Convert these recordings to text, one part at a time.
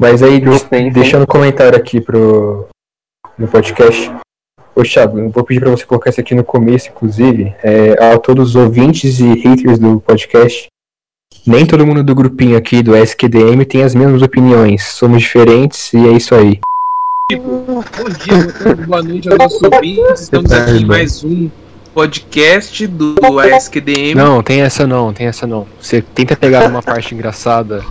Mas aí, deixando um comentário aqui pro, no podcast. Ô, Thiago, eu vou pedir para você colocar isso aqui no começo, inclusive, é, a todos os ouvintes e haters do podcast. Nem todo mundo do grupinho aqui do SQDM tem as mesmas opiniões. Somos diferentes e é isso aí. Bom dia, boa noite aos nossos ouvintes. Estamos aqui em mais um podcast do SQDM. Não, tem essa não, tem essa não. Você tenta pegar uma parte engraçada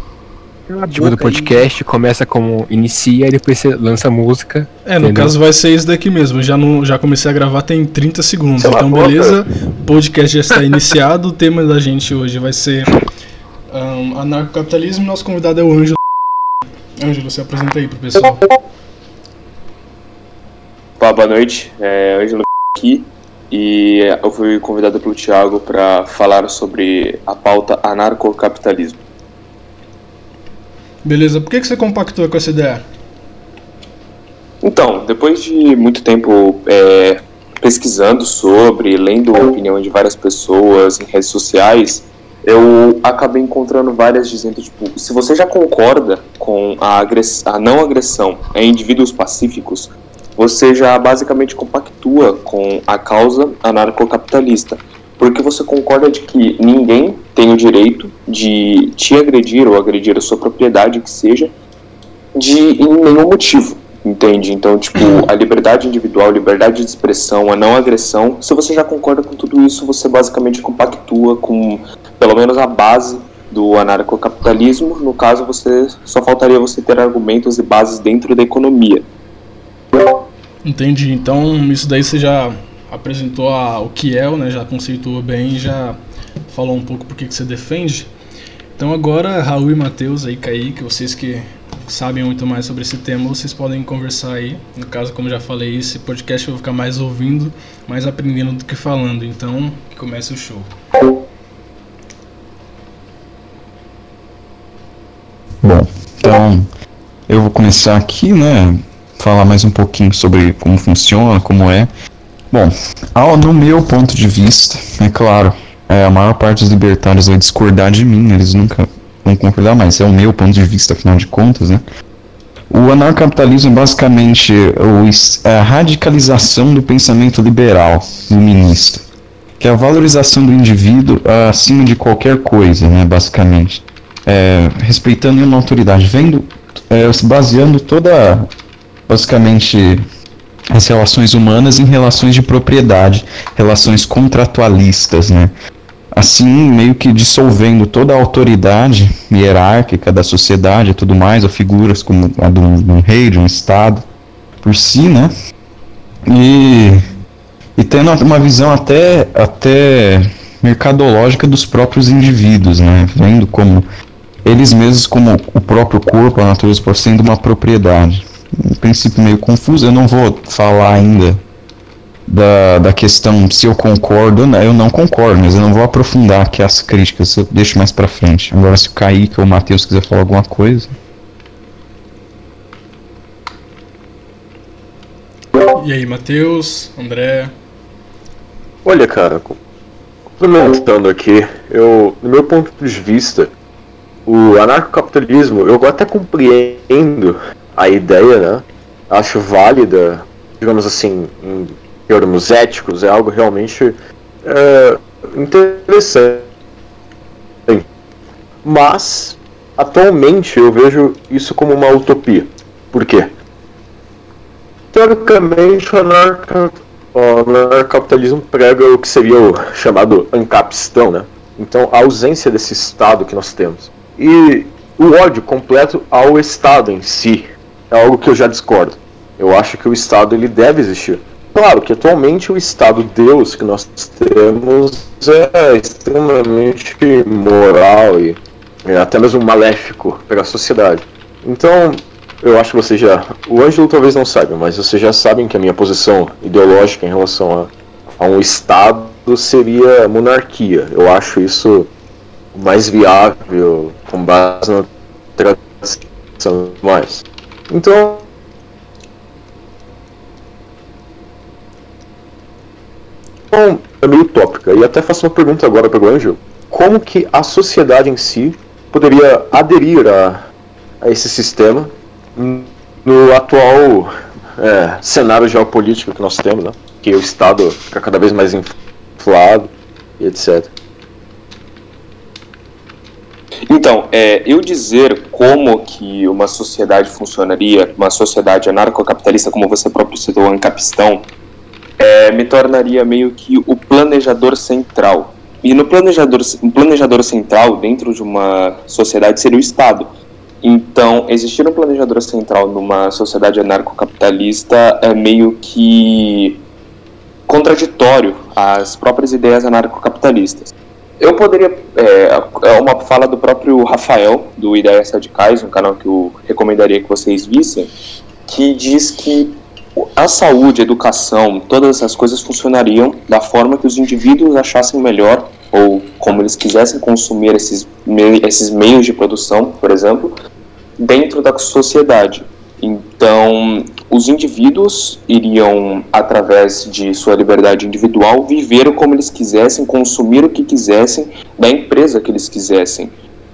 tipo do podcast, aí. começa como inicia e depois você lança música. É, no entendeu? caso vai ser isso daqui mesmo. Já, não, já comecei a gravar tem 30 segundos. então, beleza. O podcast já está iniciado. O tema da gente hoje vai ser um, anarcocapitalismo. Nosso convidado é o Ângelo. Ângelo, se apresenta aí pro pessoal. Opa, boa noite. É Ângelo aqui. E eu fui convidado pelo Thiago para falar sobre a pauta anarcocapitalismo. Beleza, por que, que você compactou com essa ideia? Então, depois de muito tempo é, pesquisando sobre, lendo a opinião de várias pessoas em redes sociais, eu acabei encontrando várias dizendo, tipo, se você já concorda com a, a não agressão a indivíduos pacíficos, você já basicamente compactua com a causa anarcocapitalista porque você concorda de que ninguém tem o direito de te agredir ou agredir a sua propriedade, que seja, de em nenhum motivo, entende? Então, tipo, a liberdade individual, liberdade de expressão, a não agressão, se você já concorda com tudo isso, você basicamente compactua com, pelo menos, a base do anarcocapitalismo. No caso, você só faltaria você ter argumentos e bases dentro da economia. Entendi. Então, isso daí você já apresentou a, o que é, né, já conceituou bem já falou um pouco por que você defende. Então agora, Raul e Matheus aí, Kaique, vocês que sabem muito mais sobre esse tema, vocês podem conversar aí. No caso, como já falei, esse podcast eu vou ficar mais ouvindo, mais aprendendo do que falando. Então, que comece o show. Bom, então eu vou começar aqui, né? Falar mais um pouquinho sobre como funciona, como é. Bom, ao, no meu ponto de vista, é claro, é, a maior parte dos libertários vai discordar de mim, eles nunca vão concordar, mas é o meu ponto de vista, afinal de contas, né? O anarcapitalismo é basicamente é a radicalização do pensamento liberal, iluminista, que é a valorização do indivíduo acima de qualquer coisa, né, basicamente. É, respeitando uma autoridade, vendo, é, baseando toda, basicamente, as relações humanas em relações de propriedade, relações contratualistas, né? Assim, meio que dissolvendo toda a autoridade hierárquica da sociedade e tudo mais, ou figuras como a de um, de um rei, de um estado, por si, né? E, e tendo uma visão até, até mercadológica dos próprios indivíduos, né? Vendo como eles mesmos como o próprio corpo, a natureza, por sendo uma propriedade um princípio meio confuso. Eu não vou falar ainda da, da questão se eu concordo ou não. Eu não concordo, mas eu não vou aprofundar aqui as críticas. Eu deixo mais pra frente. Agora, se o Kaique ou o Matheus quiser falar alguma coisa. E aí, Matheus, André? Olha, cara, complementando aqui, eu, no meu ponto de vista, o anarcocapitalismo, eu até compreendo a ideia, né? Acho válida, digamos assim, em termos éticos, é algo realmente é, interessante. Mas, atualmente, eu vejo isso como uma utopia. Por quê? Teoricamente, o anarcapitalismo prega o que seria o chamado ancapistão, né? Então, a ausência desse Estado que nós temos. E o ódio completo ao Estado em si, é algo que eu já discordo. Eu acho que o Estado ele deve existir. Claro que atualmente o Estado Deus que nós temos é extremamente moral e é até mesmo maléfico para a sociedade. Então, eu acho que você já. O Ângelo talvez não saiba, mas vocês já sabem que a minha posição ideológica em relação a, a um Estado seria monarquia. Eu acho isso mais viável, com base na tradição mais. Então. Então, é meio utópica. E até faço uma pergunta agora para o Anjo. Como que a sociedade em si poderia aderir a a esse sistema no atual é, cenário geopolítico que nós temos, né? que o Estado fica cada vez mais inflado e etc. Então, é, eu dizer como que uma sociedade funcionaria, uma sociedade anarcocapitalista, como você próprio citou, Ancapistão, é, me tornaria meio que o planejador central. E no planejador, um planejador central, dentro de uma sociedade, seria o Estado. Então, existir um planejador central numa sociedade anarcocapitalista é meio que contraditório às próprias ideias anarcocapitalistas. Eu poderia. É, é uma fala do próprio Rafael, do Ideias Radicais, um canal que eu recomendaria que vocês vissem, que diz que a saúde, a educação, todas essas coisas funcionariam da forma que os indivíduos achassem melhor ou como eles quisessem consumir esses, esses meios de produção, por exemplo, dentro da sociedade. Então, os indivíduos iriam, através de sua liberdade individual, viver como eles quisessem, consumir o que quisessem, da empresa que eles quisessem.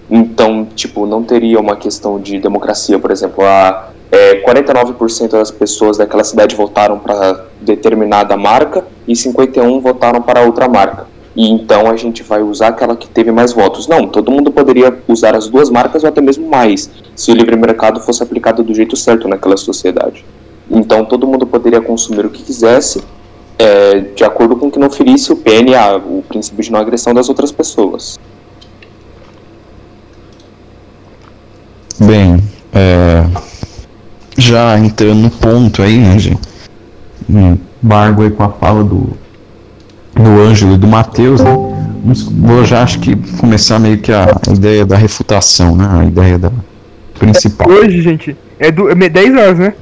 Então, tipo, não teria uma questão de democracia, por exemplo, a é, 49% das pessoas daquela cidade votaram para determinada marca e 51% votaram para outra marca e então a gente vai usar aquela que teve mais votos. Não, todo mundo poderia usar as duas marcas ou até mesmo mais, se o livre mercado fosse aplicado do jeito certo naquela sociedade. Então todo mundo poderia consumir o que quisesse, é, de acordo com que não ferisse o PNA, o princípio de não agressão das outras pessoas. Bem, é, já entrando no ponto aí, né, gente? Um bargo aí com a fala do do Ângelo e do Mateus, né? vou já acho que começar meio que a ideia da refutação, né? A ideia da principal. Hoje, gente, é, do, é 10 horas, né?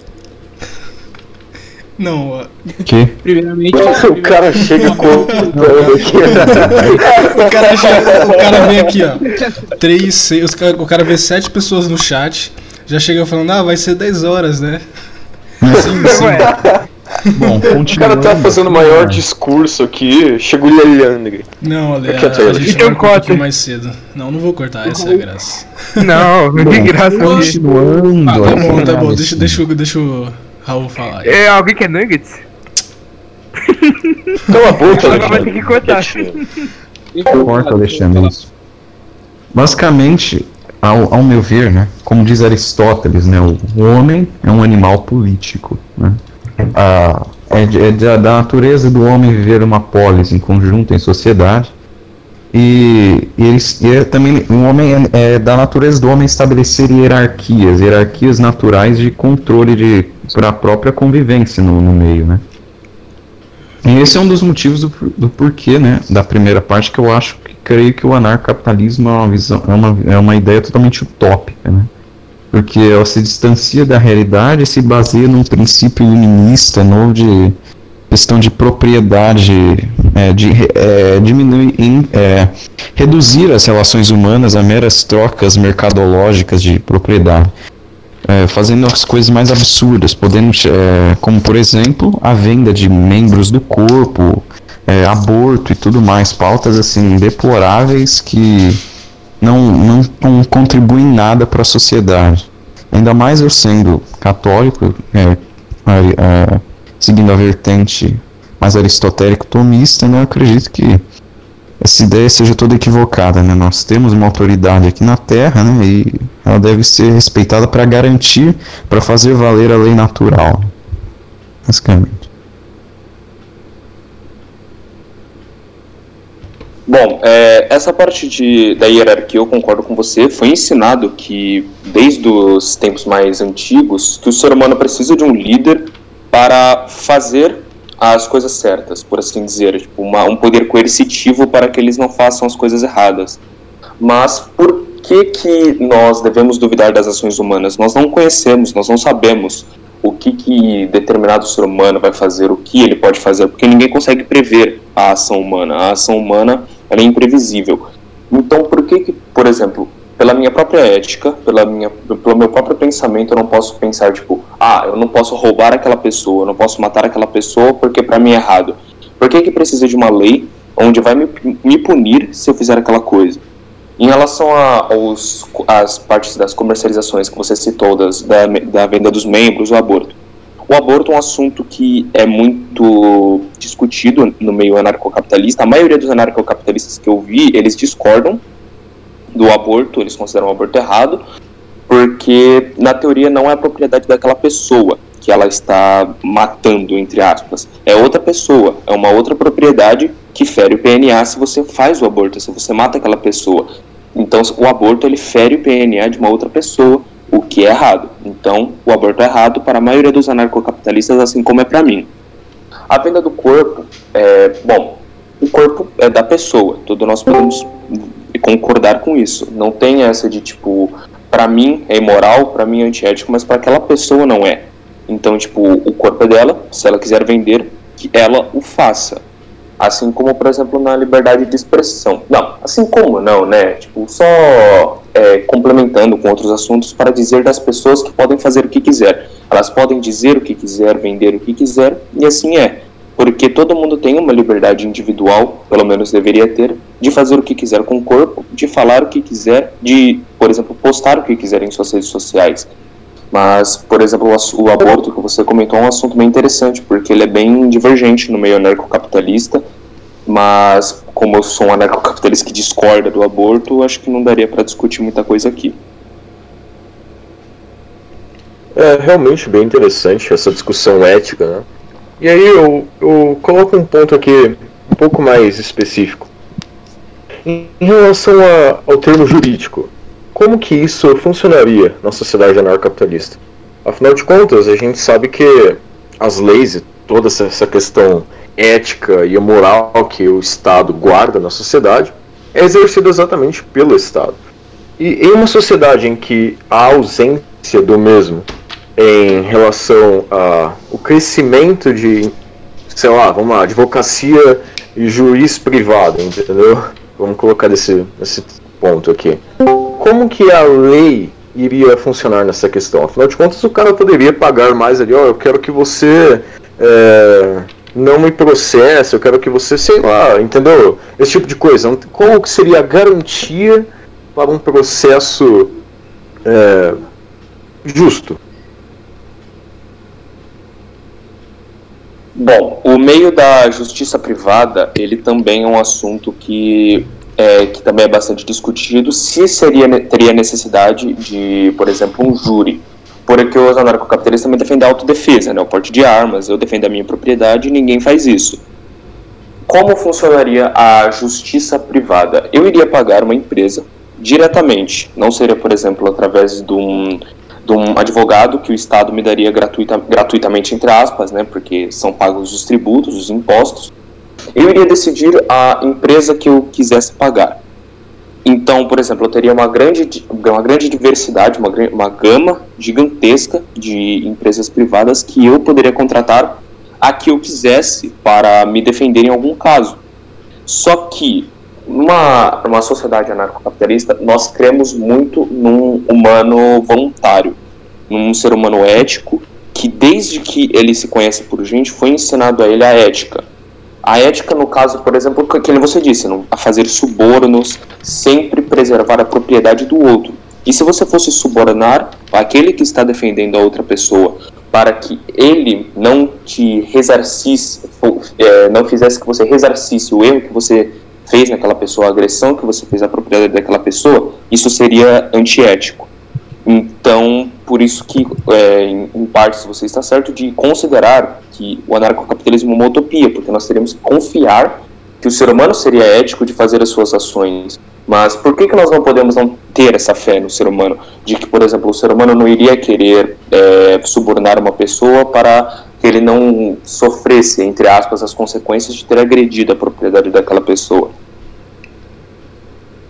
Não, que? Primeiramente. O cara chega com. o, cara chega, o cara vem aqui, ó. Três, seis, o cara vê sete pessoas no chat, já chega falando, ah, vai ser 10 horas, né? Sim, sim. Bom, O cara tá fazendo o maior discurso aqui, chegou o Leandre. Não, Ale, a, a gente vai um pouquinho mais cedo. Não, não vou cortar, essa é a graça. Não, tem graça. Continuando. Ah, tá bom, tá bom, deixa, deixa, deixa o Raul falar. É, alguém quer nuggets? Então a boca, Agora vai ter que cortar. Corta, Alexandre. Basicamente, ao, ao meu ver, né, como diz Aristóteles, né, o homem é um animal político, né? A, é, é da natureza do homem viver uma polis em conjunto, em sociedade. E, e, e é também o homem é, é, da natureza do homem estabelecer hierarquias, hierarquias naturais de controle de para a própria convivência no, no, meio, né? E esse é um dos motivos do, do porquê, né, da primeira parte que eu acho que creio que o anarcapitalismo é uma visão, é uma, é uma ideia totalmente utópica, né? Porque ela se distancia da realidade e se baseia num princípio iluminista novo de questão de propriedade, é, de é, diminuir, é, reduzir as relações humanas a meras trocas mercadológicas de propriedade, é, fazendo as coisas mais absurdas, podendo, é, como por exemplo a venda de membros do corpo, é, aborto e tudo mais, pautas assim deploráveis que não, não, não contribui nada para a sociedade. Ainda mais eu sendo católico, é, seguindo a vertente mais aristotélico tomista, né, eu acredito que essa ideia seja toda equivocada. Né? Nós temos uma autoridade aqui na Terra né, e ela deve ser respeitada para garantir, para fazer valer a lei natural. Basicamente. Bom, é, essa parte de, da hierarquia eu concordo com você. Foi ensinado que, desde os tempos mais antigos, que o ser humano precisa de um líder para fazer as coisas certas, por assim dizer. Tipo, uma, um poder coercitivo para que eles não façam as coisas erradas. Mas por que, que nós devemos duvidar das ações humanas? Nós não conhecemos, nós não sabemos o que, que determinado ser humano vai fazer, o que ele pode fazer, porque ninguém consegue prever a ação humana. A ação humana é imprevisível. Então, por que, que, por exemplo, pela minha própria ética, pela minha, pelo meu próprio pensamento, eu não posso pensar, tipo, ah, eu não posso roubar aquela pessoa, eu não posso matar aquela pessoa porque para mim é errado. Por que, que precisa de uma lei onde vai me, me punir se eu fizer aquela coisa? Em relação aos, às partes das comercializações que você citou, das, da, da venda dos membros, o aborto. O aborto é um assunto que é muito discutido no meio anarcocapitalista. A maioria dos anarcocapitalistas que eu vi, eles discordam do aborto, eles consideram o aborto errado, porque na teoria não é a propriedade daquela pessoa que ela está matando, entre aspas. É outra pessoa, é uma outra propriedade que fere o PNA se você faz o aborto, se você mata aquela pessoa. Então, o aborto ele fere o PNA de uma outra pessoa, o que é errado. Então, o aborto é errado para a maioria dos anarcocapitalistas, assim como é para mim. A venda do corpo, é, bom, o corpo é da pessoa, todos nós podemos concordar com isso. Não tem essa de tipo, para mim é imoral, para mim é antiético, mas para aquela pessoa não é. Então, tipo, o corpo é dela, se ela quiser vender, que ela o faça. Assim como, por exemplo, na liberdade de expressão. Não, assim como não, né? Tipo, só é, complementando com outros assuntos para dizer das pessoas que podem fazer o que quiser. Elas podem dizer o que quiser, vender o que quiser, e assim é. Porque todo mundo tem uma liberdade individual, pelo menos deveria ter, de fazer o que quiser com o corpo, de falar o que quiser, de, por exemplo, postar o que quiser em suas redes sociais. Mas, por exemplo, o, aborto que você comentou é um assunto bem interessante, porque ele é bem divergente no meio anarcocapitalista, mas como eu sou um anarcocapitalista que discorda do aborto, acho que não daria para discutir muita coisa aqui. É realmente bem interessante essa discussão ética, né? E aí eu, eu coloco um ponto aqui um pouco mais específico. Em relação a, ao termo jurídico, como que isso funcionaria na sociedade anarcocapitalista? Afinal de contas, a gente sabe que as leis e toda essa questão ética e moral que o Estado guarda na sociedade é exercida exatamente pelo Estado. E em uma sociedade em que a ausência do mesmo em relação ao crescimento de, sei lá, vamos lá, advocacia e juiz privado, entendeu? Vamos colocar nesse ponto aqui como que a lei iria funcionar nessa questão? Afinal de contas, o cara poderia pagar mais ali, ó, oh, eu quero que você é, não me processe, eu quero que você, sei lá, entendeu? Esse tipo de coisa. Como que seria a garantia para um processo é, justo? Bom, o meio da justiça privada, ele também é um assunto que é, que também é bastante discutido, se seria, teria necessidade de, por exemplo, um júri. Porque os anarcocapitalistas também defendem a autodefesa, né, o porte de armas, eu defendo a minha propriedade e ninguém faz isso. Como funcionaria a justiça privada? Eu iria pagar uma empresa diretamente, não seria, por exemplo, através de um, de um advogado que o Estado me daria gratuita, gratuitamente, entre aspas, né, porque são pagos os tributos, os impostos, eu iria decidir a empresa que eu quisesse pagar. Então, por exemplo, eu teria uma grande, uma grande diversidade, uma, uma gama gigantesca de empresas privadas que eu poderia contratar a que eu quisesse para me defender em algum caso. Só que, numa, numa sociedade anarcocapitalista, nós cremos muito num humano voluntário, num ser humano ético, que desde que ele se conhece por gente, foi ensinado a ele a ética a ética, no caso, por exemplo, que você disse, não, a fazer subornos, sempre preservar a propriedade do outro. E se você fosse subornar aquele que está defendendo a outra pessoa para que ele não te resarcisse, é, não fizesse que você resarcisse o erro que você fez naquela pessoa, a agressão que você fez à propriedade daquela pessoa, isso seria antiético. Então, por isso que, é, em, em parte, você está certo de considerar que o anarcocapitalismo é uma utopia, porque nós teríamos que confiar que o ser humano seria ético de fazer as suas ações. Mas por que, que nós não podemos não ter essa fé no ser humano? De que, por exemplo, o ser humano não iria querer é, subornar uma pessoa para que ele não sofresse, entre aspas, as consequências de ter agredido a propriedade daquela pessoa.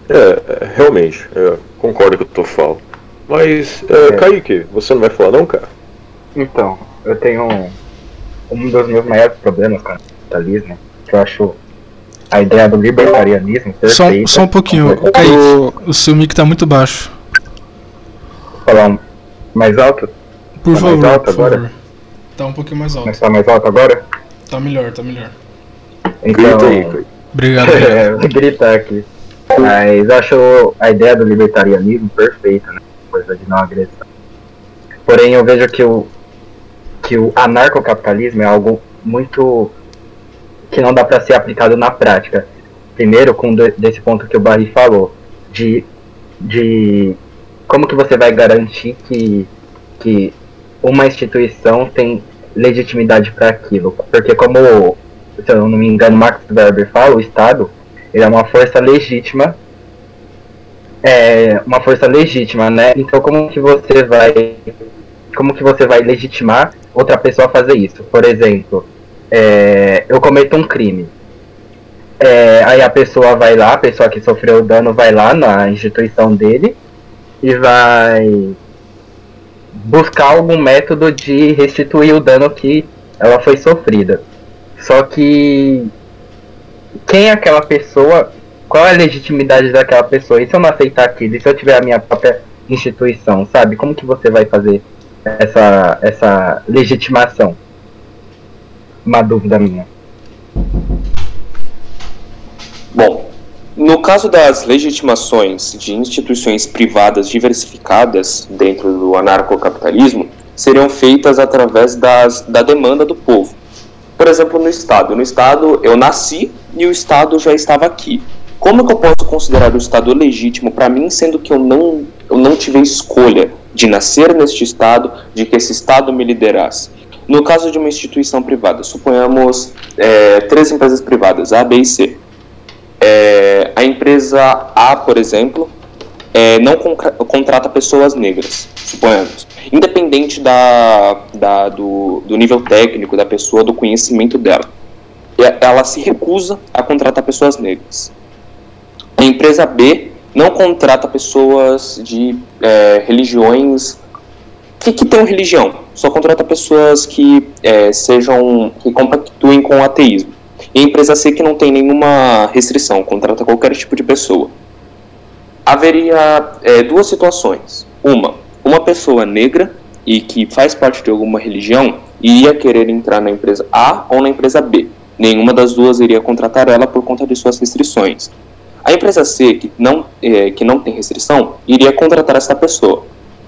É, realmente, eu concordo com o que tu fala. Mas, é, é. Kaique, você não vai falar não, cara? Então, eu tenho um, um dos meus maiores problemas com o capitalismo, que eu acho a ideia do libertarianismo perfeita. Só, só um pouquinho, Kaique, o, o seu mic tá muito baixo. Vou falar um, mais alto? Por tá favor, mais alto agora? Favor. Tá um pouquinho mais alto. Mas tá mais alto agora? Tá melhor, tá melhor. Então, Grita aí, Obrigado. é, vou gritar aqui. Mas eu acho a ideia do libertarianismo perfeita, né? Coisa de não agressão. Porém, eu vejo que o, que o anarcocapitalismo é algo muito que não dá para ser aplicado na prática. Primeiro, com de, desse ponto que o Barry falou, de, de como que você vai garantir que, que uma instituição tem legitimidade para aquilo? Porque como, se eu não me engano, Max Weber fala, o Estado ele é uma força legítima é uma força legítima, né? Então como que você vai como que você vai legitimar outra pessoa a fazer isso? Por exemplo, é, eu cometo um crime. É, aí a pessoa vai lá, a pessoa que sofreu o dano vai lá na instituição dele e vai buscar algum método de restituir o dano que ela foi sofrida. Só que quem é aquela pessoa, qual é a legitimidade daquela pessoa? E se eu não aceitar aquilo? E se eu tiver a minha própria instituição, sabe? Como que você vai fazer essa, essa legitimação? Uma dúvida minha. Bom, no caso das legitimações de instituições privadas diversificadas dentro do anarcocapitalismo, seriam feitas através das, da demanda do povo. Por exemplo, no Estado. No Estado, eu nasci e o Estado já estava aqui. Como que eu posso considerar o Estado legítimo para mim, sendo que eu não, eu não tive escolha de nascer neste Estado, de que esse Estado me liderasse? No caso de uma instituição privada, suponhamos é, três empresas privadas, A, B e C. É, a empresa A, por exemplo, é, não contrata pessoas negras, suponhamos. Independente da, da, do, do nível técnico da pessoa, do conhecimento dela. Ela se recusa a contratar pessoas negras. A empresa B não contrata pessoas de é, religiões que, que tenham religião, só contrata pessoas que é, sejam que compactuem com o ateísmo. E a empresa C que não tem nenhuma restrição, contrata qualquer tipo de pessoa. Haveria é, duas situações. Uma, uma pessoa negra e que faz parte de alguma religião iria querer entrar na empresa A ou na empresa B. Nenhuma das duas iria contratar ela por conta de suas restrições. A empresa C, que não, é, que não tem restrição, iria contratar essa pessoa.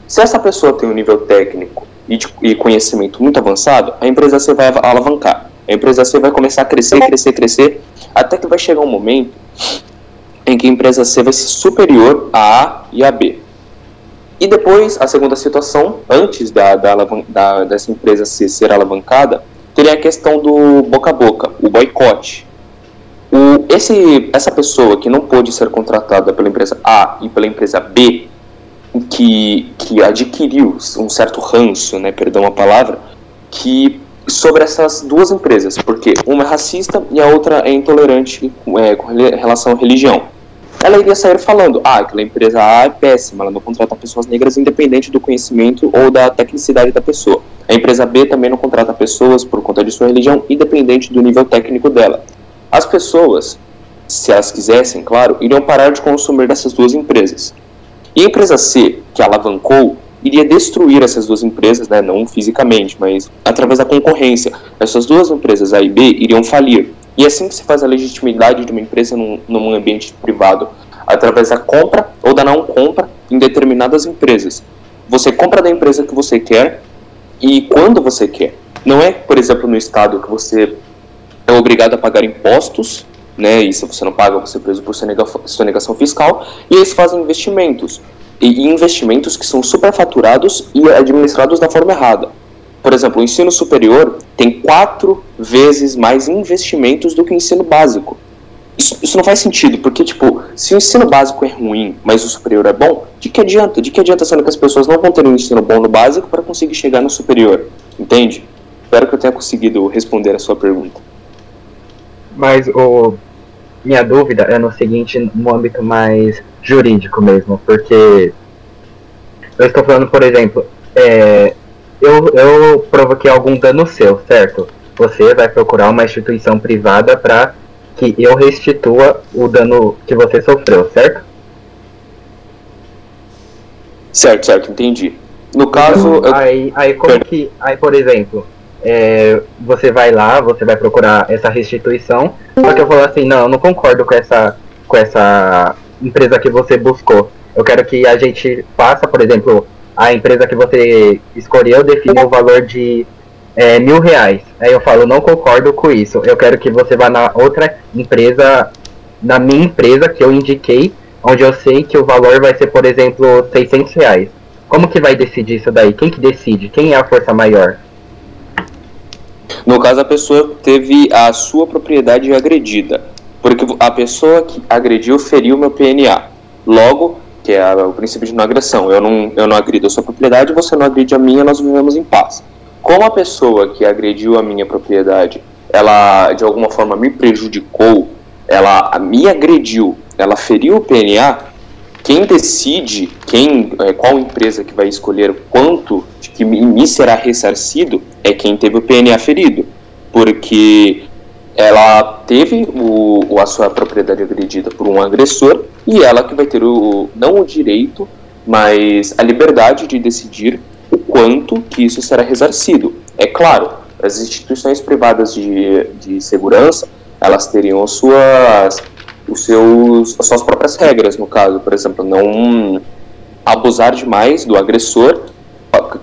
Se essa pessoa tem um nível técnico e, de, e conhecimento muito avançado, a empresa C vai alavancar. A empresa C vai começar a crescer, crescer, crescer, até que vai chegar um momento em que a empresa C vai ser superior a A e a B. E depois, a segunda situação, antes da, da, da, dessa empresa C ser alavancada, teria a questão do boca a boca, o boicote. O, esse, essa pessoa que não pôde ser contratada pela empresa A e pela empresa B, que, que adquiriu um certo ranço, né, perdão a palavra, que sobre essas duas empresas, porque uma é racista e a outra é intolerante é, com relação à religião. Ela iria sair falando, ah, aquela empresa A é péssima, ela não contrata pessoas negras independente do conhecimento ou da tecnicidade da pessoa. A empresa B também não contrata pessoas por conta de sua religião, independente do nível técnico dela. As pessoas, se elas quisessem, claro, iriam parar de consumir dessas duas empresas. E a empresa C, que alavancou iria destruir essas duas empresas, né, não fisicamente, mas através da concorrência. Essas duas empresas, A e B, iriam falir. E é assim que se faz a legitimidade de uma empresa num, num ambiente privado, através da compra ou da não compra em determinadas empresas. Você compra da empresa que você quer e quando você quer. Não é, por exemplo, no estado que você é obrigado a pagar impostos, né, e se você não paga, você é preso por sonegação fiscal, e eles fazem investimentos e investimentos que são superfaturados e administrados da forma errada. Por exemplo, o ensino superior tem quatro vezes mais investimentos do que o ensino básico. Isso, isso, não faz sentido, porque, tipo, se o ensino básico é ruim, mas o superior é bom, de que adianta? De que adianta sendo que as pessoas não vão ter um ensino bom no básico para conseguir chegar no superior? Entende? Espero que eu tenha conseguido responder a sua pergunta. Mas o minha dúvida é no seguinte, no âmbito mais jurídico mesmo, porque eu estou falando, por exemplo, é, eu, eu provoquei algum dano seu, certo? Você vai procurar uma instituição privada para que eu restitua o dano que você sofreu, certo? Certo, certo, entendi. No caso. eu... Aí, aí como que. Aí, por exemplo, é, você vai lá, você vai procurar essa restituição, só que eu falo assim, não, eu não concordo com essa, com essa empresa que você buscou. Eu quero que a gente faça, por exemplo, a empresa que você escolheu definiu o valor de é, mil reais. Aí eu falo, não concordo com isso. Eu quero que você vá na outra empresa, na minha empresa que eu indiquei, onde eu sei que o valor vai ser, por exemplo, 600 reais. Como que vai decidir isso daí? Quem que decide? Quem é a força maior? No caso, a pessoa teve a sua propriedade agredida, porque a pessoa que agrediu feriu meu PNA. Logo, que é o princípio de não agressão, eu não, eu não agrido a sua propriedade, você não agride a minha, nós vivemos em paz. Como a pessoa que agrediu a minha propriedade, ela de alguma forma me prejudicou, ela me agrediu, ela feriu o PNA, quem decide quem, é, qual empresa que vai escolher quanto de que me será ressarcido é quem teve o PNA ferido, porque ela teve o, a sua propriedade agredida por um agressor e ela que vai ter o não o direito, mas a liberdade de decidir o quanto que isso será ressarcido. É claro, as instituições privadas de, de segurança elas teriam suas os seus, as suas próprias regras, no caso, por exemplo, não abusar demais do agressor,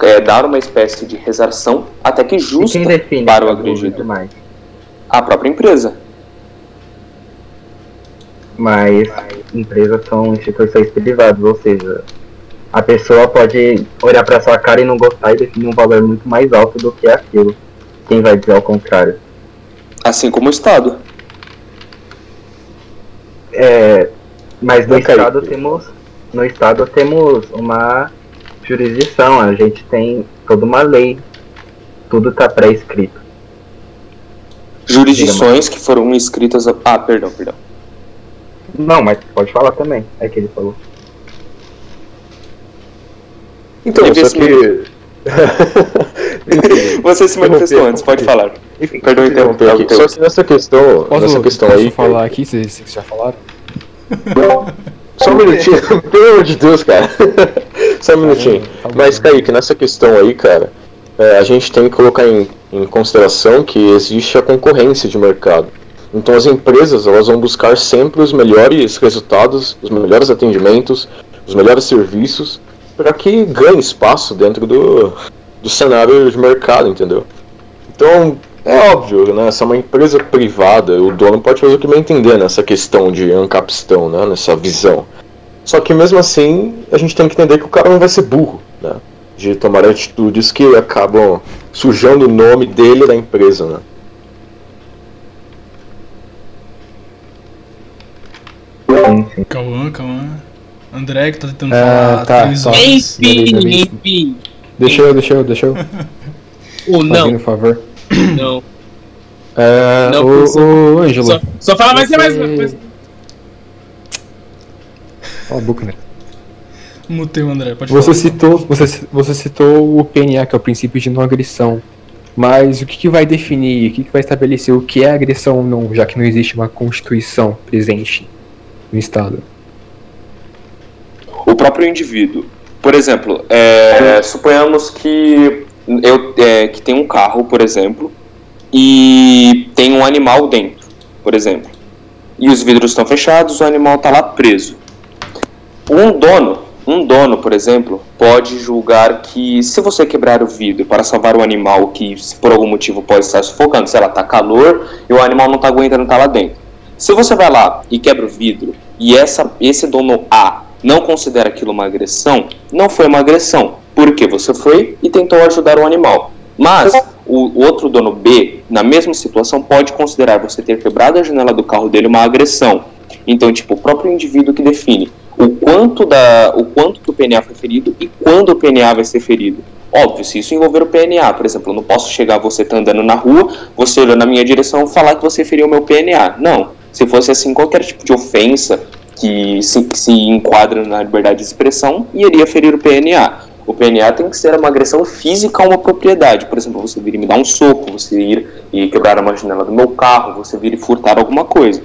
é, dar uma espécie de resarção até que justa para o agredido. Demais? A própria empresa. Mas empresas são instituições privadas, ou seja, a pessoa pode olhar para sua cara e não gostar e definir um valor muito mais alto do que aquilo. Quem vai dizer ao contrário? Assim como o Estado. É, mas no estado temos no estado temos uma jurisdição, a gente tem toda uma lei, tudo está pré-escrito. Jurisdições que foram escritas. A... Ah, perdão, perdão. Não, mas pode falar também, é que ele falou. Então, só que. Você se manifestou antes, pode falar. Enfim, Perdão interromper aqui. Só que nessa questão, posso, nessa questão posso aí. falar aqui, vocês, vocês já falaram? Só um minutinho, pelo amor de Deus, cara. Só um minutinho. Tá bom, Mas, Kaique, nessa questão aí, cara, é, a gente tem que colocar em, em consideração que existe a concorrência de mercado. Então as empresas elas vão buscar sempre os melhores resultados, os melhores atendimentos, os melhores serviços, para que ganhe espaço dentro do, do cenário de mercado, entendeu? Então, é óbvio, né? Se é uma empresa privada, o dono pode fazer o que bem entender nessa questão de ancapistão, né? Nessa visão. Só que mesmo assim, a gente tem que entender que o cara não vai ser burro, né? De tomar atitudes que acabam sujando o nome dele da empresa, né? Cauã, Cauã. André que tá tentando Ah, falar tá, tá. Enfim, enfim. Deixa eu, deixa eu, deixa eu. Ou Fazendo não, um favor. não. É, Não, ô, você- ô, Ângelo. Só, só fala mais, você- mais, mais. Cala a boca, né? Mutei o André, pode Você falar. citou, você, você citou o PNA, que é o princípio de não agressão. Mas o que, que vai definir, o que, que vai estabelecer o que é agressão ou não, já que não existe uma constituição presente no Estado? o próprio indivíduo. Por exemplo, é, suponhamos que eu é, que tem um carro, por exemplo, e tem um animal dentro, por exemplo, e os vidros estão fechados, o animal está lá preso. Um dono, um dono, por exemplo, pode julgar que se você quebrar o vidro para salvar o animal que se por algum motivo pode estar sufocando, sei lá, tá calor e o animal não está aguentando estar lá dentro. Se você vai lá e quebra o vidro e essa, esse dono A não considera aquilo uma agressão, não foi uma agressão, porque você foi e tentou ajudar o animal. Mas o outro dono B, na mesma situação, pode considerar você ter quebrado a janela do carro dele uma agressão. Então, tipo, o próprio indivíduo que define o quanto, da, o quanto que o PNA foi ferido e quando o PNA vai ser ferido. Óbvio, se isso envolver o PNA, por exemplo, eu não posso chegar, você tá andando na rua, você olhando na minha direção falar que você feriu o meu PNA. Não. Se fosse assim, qualquer tipo de ofensa que se, que se enquadra na liberdade de expressão iria ferir o PNA. O PNA tem que ser uma agressão física a uma propriedade. Por exemplo, você vir e me dar um soco, você ir e quebrar uma janela do meu carro, você vir e furtar alguma coisa.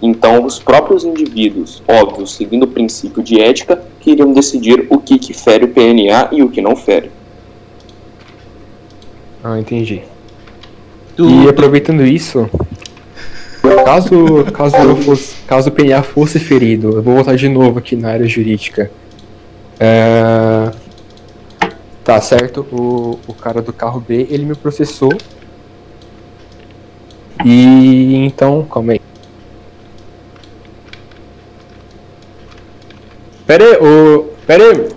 Então, os próprios indivíduos, óbvio, seguindo o princípio de ética, que iriam decidir o que, que fere o PNA e o que não fere. Ah, entendi. E aproveitando isso. Caso, caso, eu fosse, caso o PNA fosse ferido, eu vou voltar de novo aqui na área jurídica. É... Tá certo, o, o cara do carro B, ele me processou. E então, calma aí. Pera aí, o. Pera aí.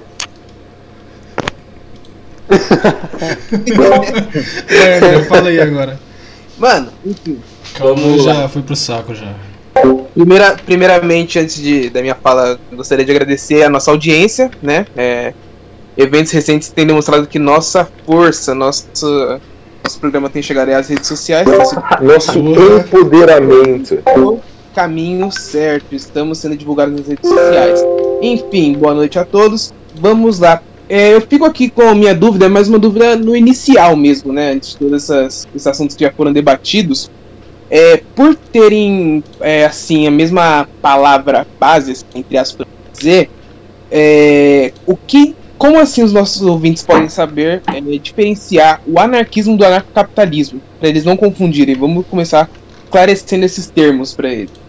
É, fala aí agora. Mano, enfim. Calma, Vamos já fui pro saco já. Primeira, primeiramente, antes de, da minha fala, gostaria de agradecer a nossa audiência, né? É, eventos recentes têm demonstrado que nossa força, nosso, nosso programa tem chegado às redes sociais. Nosso empoderamento. o caminho certo. Estamos sendo divulgados nas redes sociais. Enfim, boa noite a todos. Vamos lá. É, eu fico aqui com a minha dúvida, mas uma dúvida no inicial mesmo, né? Antes de todos esses assuntos que já foram debatidos. É, por terem, é, assim, a mesma palavra base, entre pra dizer, é, o que, como assim os nossos ouvintes podem saber é, diferenciar o anarquismo do anarcocapitalismo? Para eles não confundirem. Vamos começar esclarecendo esses termos para eles.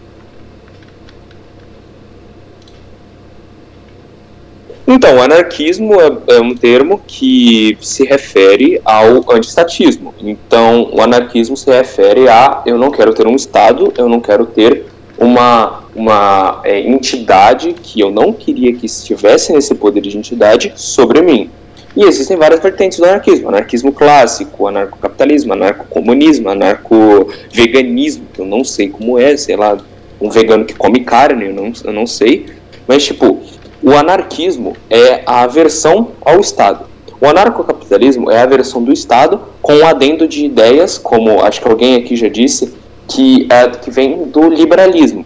Então, anarquismo é, é um termo que se refere ao antiestatismo. Então, o anarquismo se refere a eu não quero ter um Estado, eu não quero ter uma, uma é, entidade que eu não queria que estivesse nesse poder de entidade sobre mim. E existem várias vertentes do anarquismo: anarquismo clássico, anarcocapitalismo, anarcocomunismo, anarcoveganismo, que eu não sei como é, sei lá, um vegano que come carne, eu não, eu não sei. Mas, tipo, o anarquismo é a aversão ao Estado. O anarcocapitalismo é a aversão do Estado com um adendo de ideias, como acho que alguém aqui já disse, que, é, que vem do liberalismo.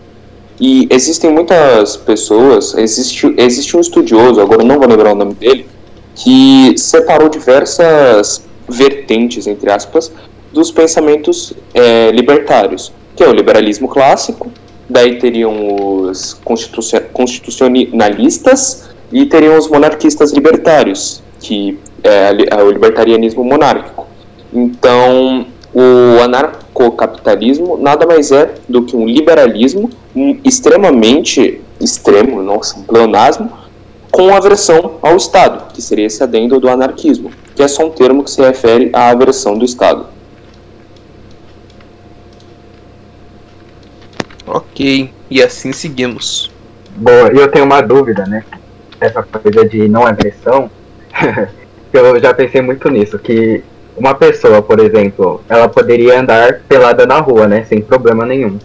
E existem muitas pessoas, existe, existe um estudioso, agora não vou lembrar o nome dele, que separou diversas vertentes, entre aspas, dos pensamentos é, libertários, que é o liberalismo clássico, daí teriam os constitucio- constitucionalistas e teriam os monarquistas libertários, que é, é o libertarianismo monárquico. Então, o anarcocapitalismo nada mais é do que um liberalismo extremamente extremo, nossa, um pleonasmo, com aversão ao Estado, que seria esse adendo do anarquismo, que é só um termo que se refere à aversão do Estado. Ok, e assim seguimos. Boa, e eu tenho uma dúvida, né? Essa coisa de não agressão, eu já pensei muito nisso, que uma pessoa, por exemplo, ela poderia andar pelada na rua, né? Sem problema nenhum.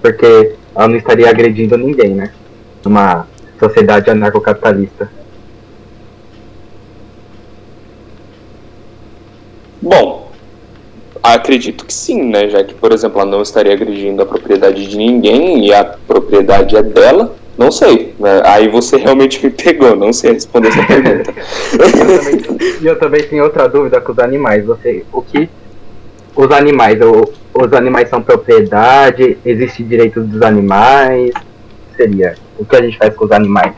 Porque ela não estaria agredindo ninguém, né? Numa sociedade anarcocapitalista. Bom, acredito que sim, né? Já que, por exemplo, ela não estaria agredindo a propriedade de ninguém e a propriedade é dela, não sei. né? Aí você realmente me pegou, não sei responder essa pergunta. Eu E eu também tenho outra dúvida com os animais. Você, o que os animais, o- os animais são propriedade? Existe direito dos animais? Seria o que a gente faz com os animais?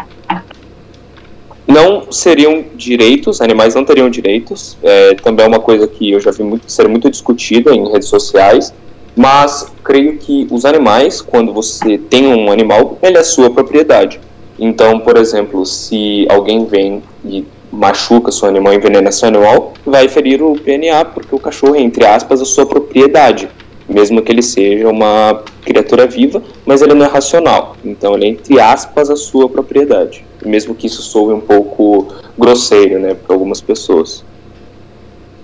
Não seriam direitos, animais não teriam direitos, é, também é uma coisa que eu já vi muito, ser muito discutida em redes sociais, mas creio que os animais, quando você tem um animal, ele é sua propriedade. Então, por exemplo, se alguém vem e machuca seu animal, envenena seu animal, vai ferir o PNA, porque o cachorro é, entre aspas, a sua propriedade, mesmo que ele seja uma criatura viva, mas ele não é racional. Então, ele é, entre aspas, a sua propriedade mesmo que isso soe um pouco grosseiro, né, para algumas pessoas.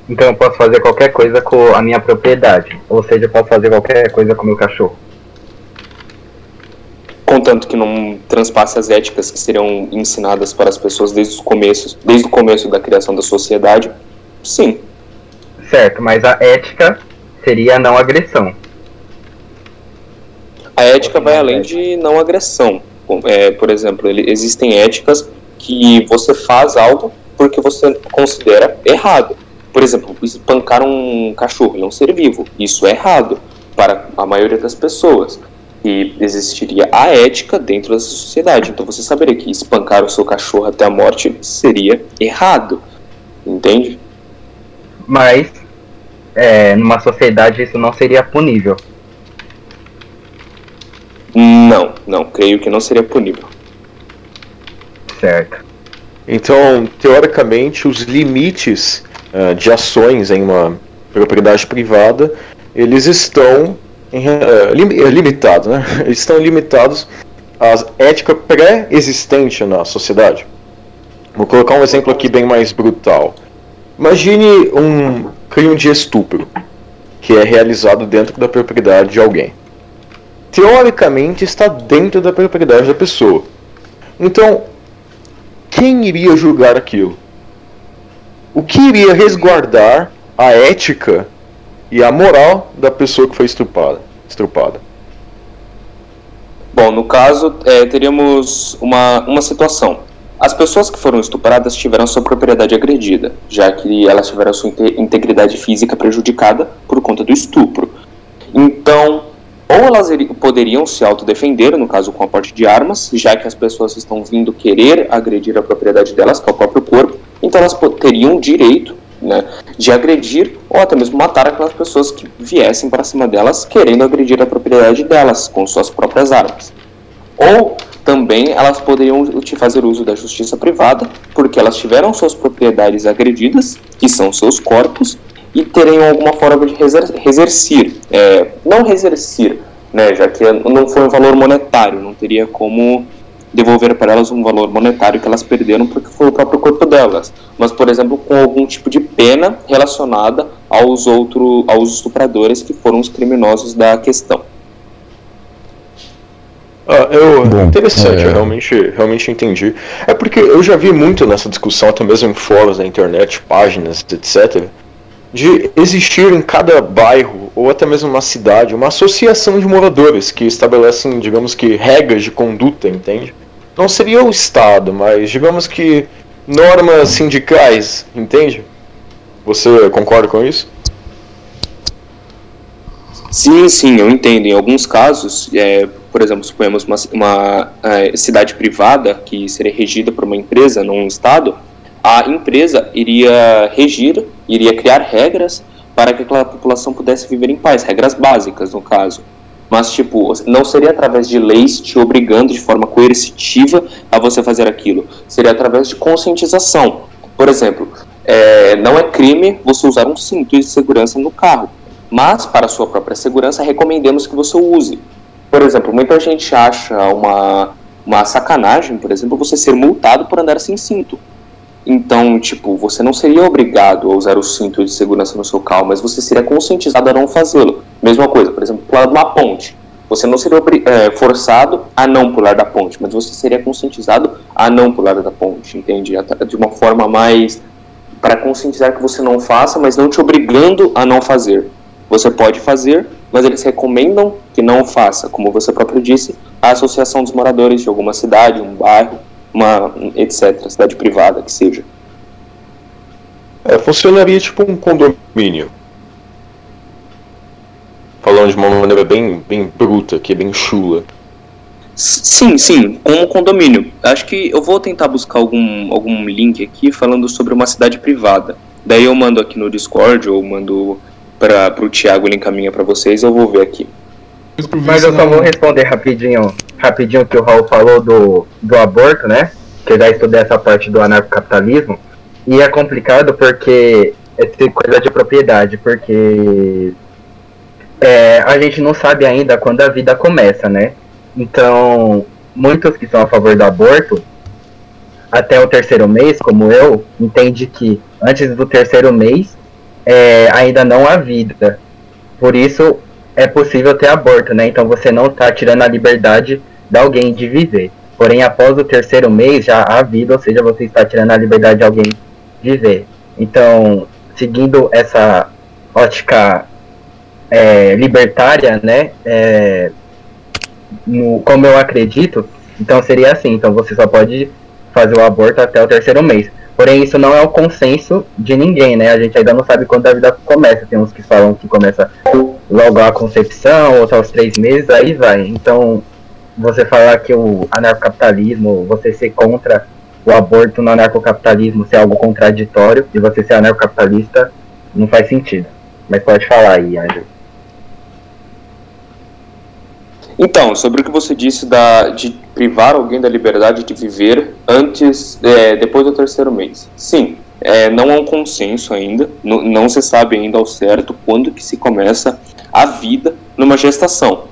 Então eu posso fazer qualquer coisa com a minha propriedade. Ou seja, eu posso fazer qualquer coisa com o meu cachorro. Contanto que não transpasse as éticas que seriam ensinadas para as pessoas desde os começos, desde o começo da criação da sociedade, sim. Certo, mas a ética seria a não agressão. A ética vai além de não agressão. É, por exemplo, ele, existem éticas que você faz algo porque você considera errado. Por exemplo, espancar um cachorro, ele é um ser vivo. Isso é errado para a maioria das pessoas. E existiria a ética dentro dessa sociedade. Então você saberia que espancar o seu cachorro até a morte seria errado. Entende? Mas é, numa sociedade isso não seria punível. Não, creio que não seria punível. Certo. Então, teoricamente, os limites uh, de ações em uma propriedade privada, eles estão em, uh, lim limitados, né? Eles estão limitados à ética pré-existente na sociedade. Vou colocar um exemplo aqui bem mais brutal. Imagine um crime de estupro que é realizado dentro da propriedade de alguém. Teoricamente está dentro da propriedade da pessoa. Então, quem iria julgar aquilo? O que iria resguardar a ética e a moral da pessoa que foi estrupada? estrupada? Bom, no caso, é, teríamos uma, uma situação. As pessoas que foram estupradas tiveram sua propriedade agredida, já que elas tiveram sua integridade física prejudicada por conta do estupro. Então, ou elas poderiam se autodefender, no caso com a porte de armas, já que as pessoas estão vindo querer agredir a propriedade delas, que é o próprio corpo, então elas teriam direito né, de agredir ou até mesmo matar aquelas pessoas que viessem para cima delas querendo agredir a propriedade delas com suas próprias armas. Ou também elas poderiam fazer uso da justiça privada, porque elas tiveram suas propriedades agredidas, que são seus corpos, e teriam alguma forma de resarcir, é, não resarcir, né, já que não foi um valor monetário, não teria como devolver para elas um valor monetário que elas perderam porque foi o próprio corpo delas, mas por exemplo com algum tipo de pena relacionada aos outros aos estupradores que foram os criminosos da questão. Ah, eu, Bom, interessante, é... eu realmente, realmente entendi. É porque eu já vi muito nessa discussão, até mesmo em fóruns da internet, páginas, etc., de existir em cada bairro ou até mesmo uma cidade uma associação de moradores que estabelecem, digamos que, regras de conduta, entende? Não seria o Estado, mas digamos que normas sindicais, entende? Você concorda com isso? Sim, sim, eu entendo. Em alguns casos, é, por exemplo, suponhamos uma, uma é, cidade privada que seria regida por uma empresa, não um Estado, a empresa iria regir, iria criar regras para que aquela população pudesse viver em paz, regras básicas, no caso. Mas, tipo, não seria através de leis te obrigando de forma coercitiva a você fazer aquilo. Seria através de conscientização. Por exemplo, é, não é crime você usar um cinto de segurança no carro mas para sua própria segurança recomendamos que você use. Por exemplo, muita gente acha uma, uma sacanagem, por exemplo, você ser multado por andar sem cinto. Então, tipo, você não seria obrigado a usar o cinto de segurança no seu carro, mas você seria conscientizado a não fazê-lo. Mesma coisa, por exemplo, pular uma ponte. Você não seria é, forçado a não pular da ponte, mas você seria conscientizado a não pular da ponte, entende? De uma forma mais para conscientizar que você não faça, mas não te obrigando a não fazer. Você pode fazer, mas eles recomendam que não faça, como você próprio disse, a associação dos moradores de alguma cidade, um bairro, uma etc, cidade privada que seja. É, funcionaria tipo um condomínio. Falando de uma maneira bem, bem bruta, que é bem chula. Sim, sim, como condomínio. Acho que eu vou tentar buscar algum, algum link aqui falando sobre uma cidade privada. Daí eu mando aqui no Discord ou mando para o Thiago ele encaminha para vocês, eu vou ver aqui. Mas eu só vou responder rapidinho, rapidinho que o Raul falou do, do aborto, né? Que eu já estudei essa parte do anarcocapitalismo. E é complicado porque é coisa de propriedade, porque é, a gente não sabe ainda quando a vida começa, né? Então, muitos que são a favor do aborto, até o terceiro mês, como eu, entende que antes do terceiro mês é, ainda não há vida. Por isso é possível ter aborto, né? Então você não está tirando a liberdade de alguém de viver. Porém, após o terceiro mês já há vida, ou seja, você está tirando a liberdade de alguém viver. Então, seguindo essa ótica é, libertária, né? É, no, como eu acredito, então seria assim. Então você só pode fazer o aborto até o terceiro mês. Porém, isso não é o consenso de ninguém, né? A gente ainda não sabe quando a vida começa. Tem uns que falam que começa logo a concepção, outros aos três meses, aí vai. Então, você falar que o anarcocapitalismo, você ser contra o aborto no anarcocapitalismo ser algo contraditório e você ser anarcocapitalista, não faz sentido. Mas pode falar aí, Andrew. Então, sobre o que você disse da, de privar alguém da liberdade de viver antes, é, depois do terceiro mês. Sim, é, não há um consenso ainda, não, não se sabe ainda ao certo quando que se começa a vida numa gestação.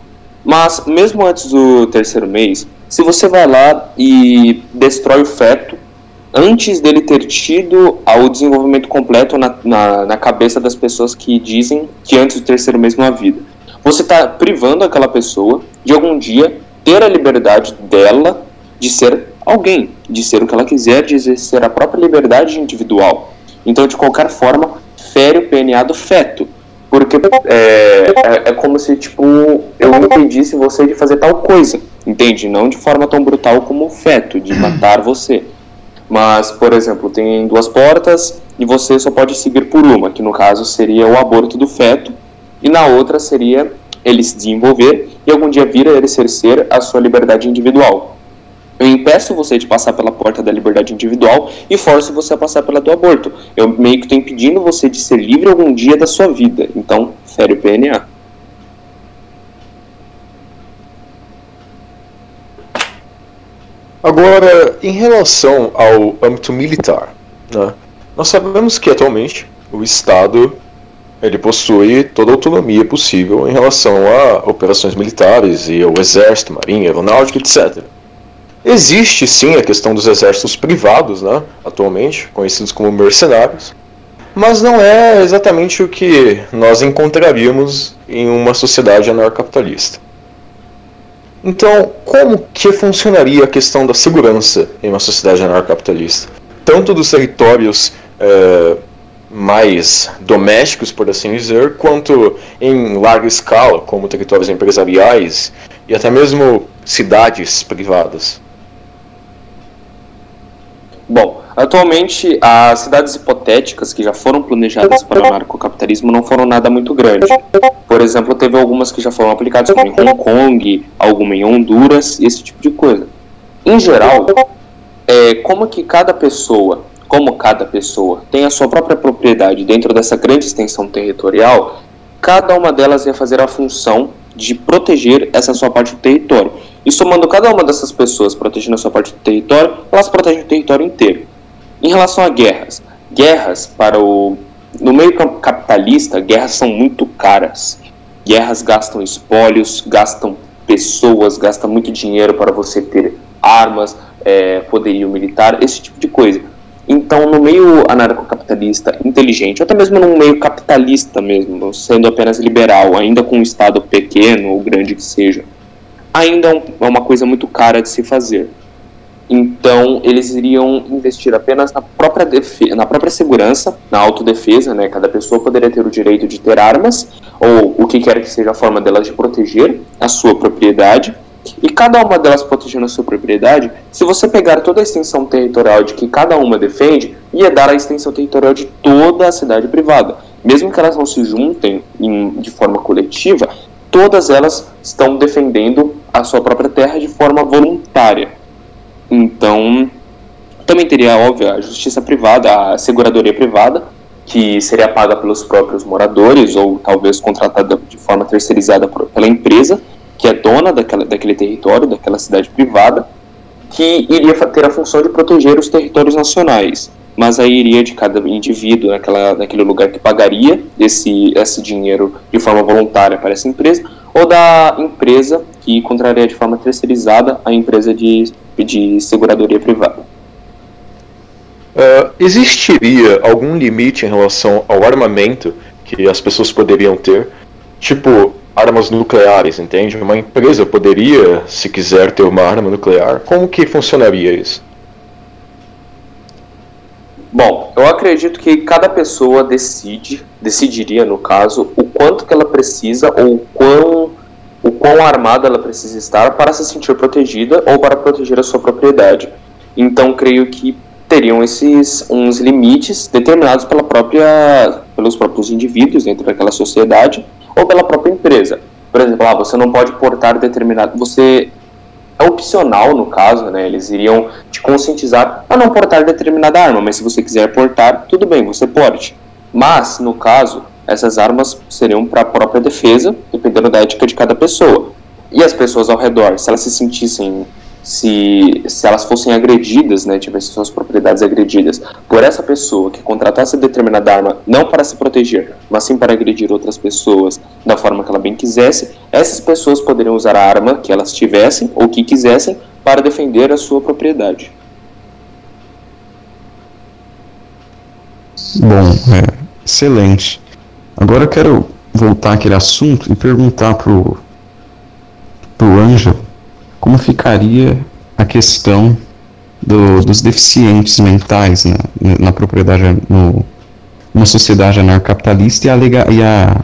Mas mesmo antes do terceiro mês, se você vai lá e destrói o feto antes dele ter tido o desenvolvimento completo na, na, na cabeça das pessoas que dizem que antes do terceiro mês não há vida, você está privando aquela pessoa de algum dia ter a liberdade dela de ser alguém, de ser o que ela quiser, de exercer a própria liberdade individual. Então, de qualquer forma, fere o PNA do feto. Porque é, é, é, como se, tipo, eu impedisse você de fazer tal coisa, entende? Não de forma tão brutal como o feto, de matar você. Mas, por exemplo, tem duas portas e você só pode seguir por uma, que no caso seria o aborto do feto, e na outra seria ele se desenvolver e algum dia vir a exercer a sua liberdade individual. Eu impeço você de passar pela porta da liberdade individual e forço você a passar pela do aborto. Eu meio que estou impedindo você de ser livre algum dia da sua vida. Então, fere o PNA. Agora, em relação ao âmbito militar, né, nós sabemos que atualmente o Estado ele possui toda a autonomia possível em relação a operações militares e ao exército, marinha, aeronáutica, etc. Existe sim a questão dos exércitos privados, né, atualmente, conhecidos como mercenários, mas não é exatamente o que nós encontraríamos em uma sociedade anarcapitalista. Então, como que funcionaria a questão da segurança em uma sociedade anarcapitalista? Tanto dos territórios é, mais domésticos, por assim dizer, quanto em larga escala, como territórios empresariais e até mesmo cidades privadas. Bom, atualmente as cidades hipotéticas que já foram planejadas para o narcocapitalismo não foram nada muito grande. Por exemplo, teve algumas que já foram aplicadas como em Hong Kong, alguma em Honduras, esse tipo de coisa. Em geral, é, como que cada pessoa, como cada pessoa tem a sua própria propriedade dentro dessa grande extensão territorial, cada uma delas ia fazer a função de proteger essa sua parte do território. E somando cada uma dessas pessoas protegendo a sua parte do território, elas protegem o território inteiro. Em relação a guerras, guerras para o no meio capitalista, guerras são muito caras. Guerras gastam espólios, gastam pessoas, gastam muito dinheiro para você ter armas, é, poderio militar, esse tipo de coisa. Então, no meio anarcocapitalista inteligente, ou até mesmo no meio capitalista mesmo, sendo apenas liberal, ainda com um Estado pequeno ou grande que seja, ainda é, é uma coisa muito cara de se fazer. Então, eles iriam investir apenas na própria, defesa, na própria segurança, na autodefesa, né? Cada pessoa poderia ter o direito de ter armas, ou o que quer que seja a forma delas de proteger a sua propriedade. E cada uma delas protegendo a sua propriedade, se você pegar toda a extensão territorial de que cada uma defende, ia dar a extensão territorial de toda a cidade privada. Mesmo que elas não se juntem em, de forma coletiva, todas elas estão defendendo a sua própria terra de forma voluntária. Então, também teria, óbvio, a justiça privada, a seguradoria privada, que seria paga pelos próprios moradores ou talvez contratada de forma terceirizada pela empresa, que é dona daquela, daquele território, daquela cidade privada, que iria ter a função de proteger os territórios nacionais. Mas aí iria de cada indivíduo naquela, naquele lugar que pagaria esse, esse dinheiro de forma voluntária para essa empresa, ou da empresa que contraria de forma terceirizada a empresa de, de seguradoria privada. Uh, existiria algum limite em relação ao armamento que as pessoas poderiam ter? Tipo, armas nucleares, entende? Uma empresa poderia, se quiser, ter uma arma nuclear. Como que funcionaria isso? Bom, eu acredito que cada pessoa decide, decidiria no caso, o quanto que ela precisa ou o quão, o quão armada ela precisa estar para se sentir protegida ou para proteger a sua propriedade. Então, creio que teriam esses uns limites determinados pela própria, pelos próprios indivíduos dentro daquela sociedade ou pela própria empresa. Por exemplo, ah, você não pode portar determinado, você é opcional no caso, né? Eles iriam te conscientizar a não portar determinada arma, mas se você quiser portar, tudo bem, você pode. Mas, no caso, essas armas seriam para a própria defesa, dependendo da ética de cada pessoa. e as pessoas ao redor, se elas se sentissem se, se elas fossem agredidas, né, tivessem suas propriedades agredidas por essa pessoa que contratasse determinada arma não para se proteger, mas sim para agredir outras pessoas da forma que ela bem quisesse, essas pessoas poderiam usar a arma que elas tivessem ou que quisessem para defender a sua propriedade. Bom, é, excelente. Agora eu quero voltar àquele assunto e perguntar pro, pro Ângelo como ficaria a questão do, dos deficientes mentais na, propriedade, no, numa sociedade anarcapitalista e a, lega, e a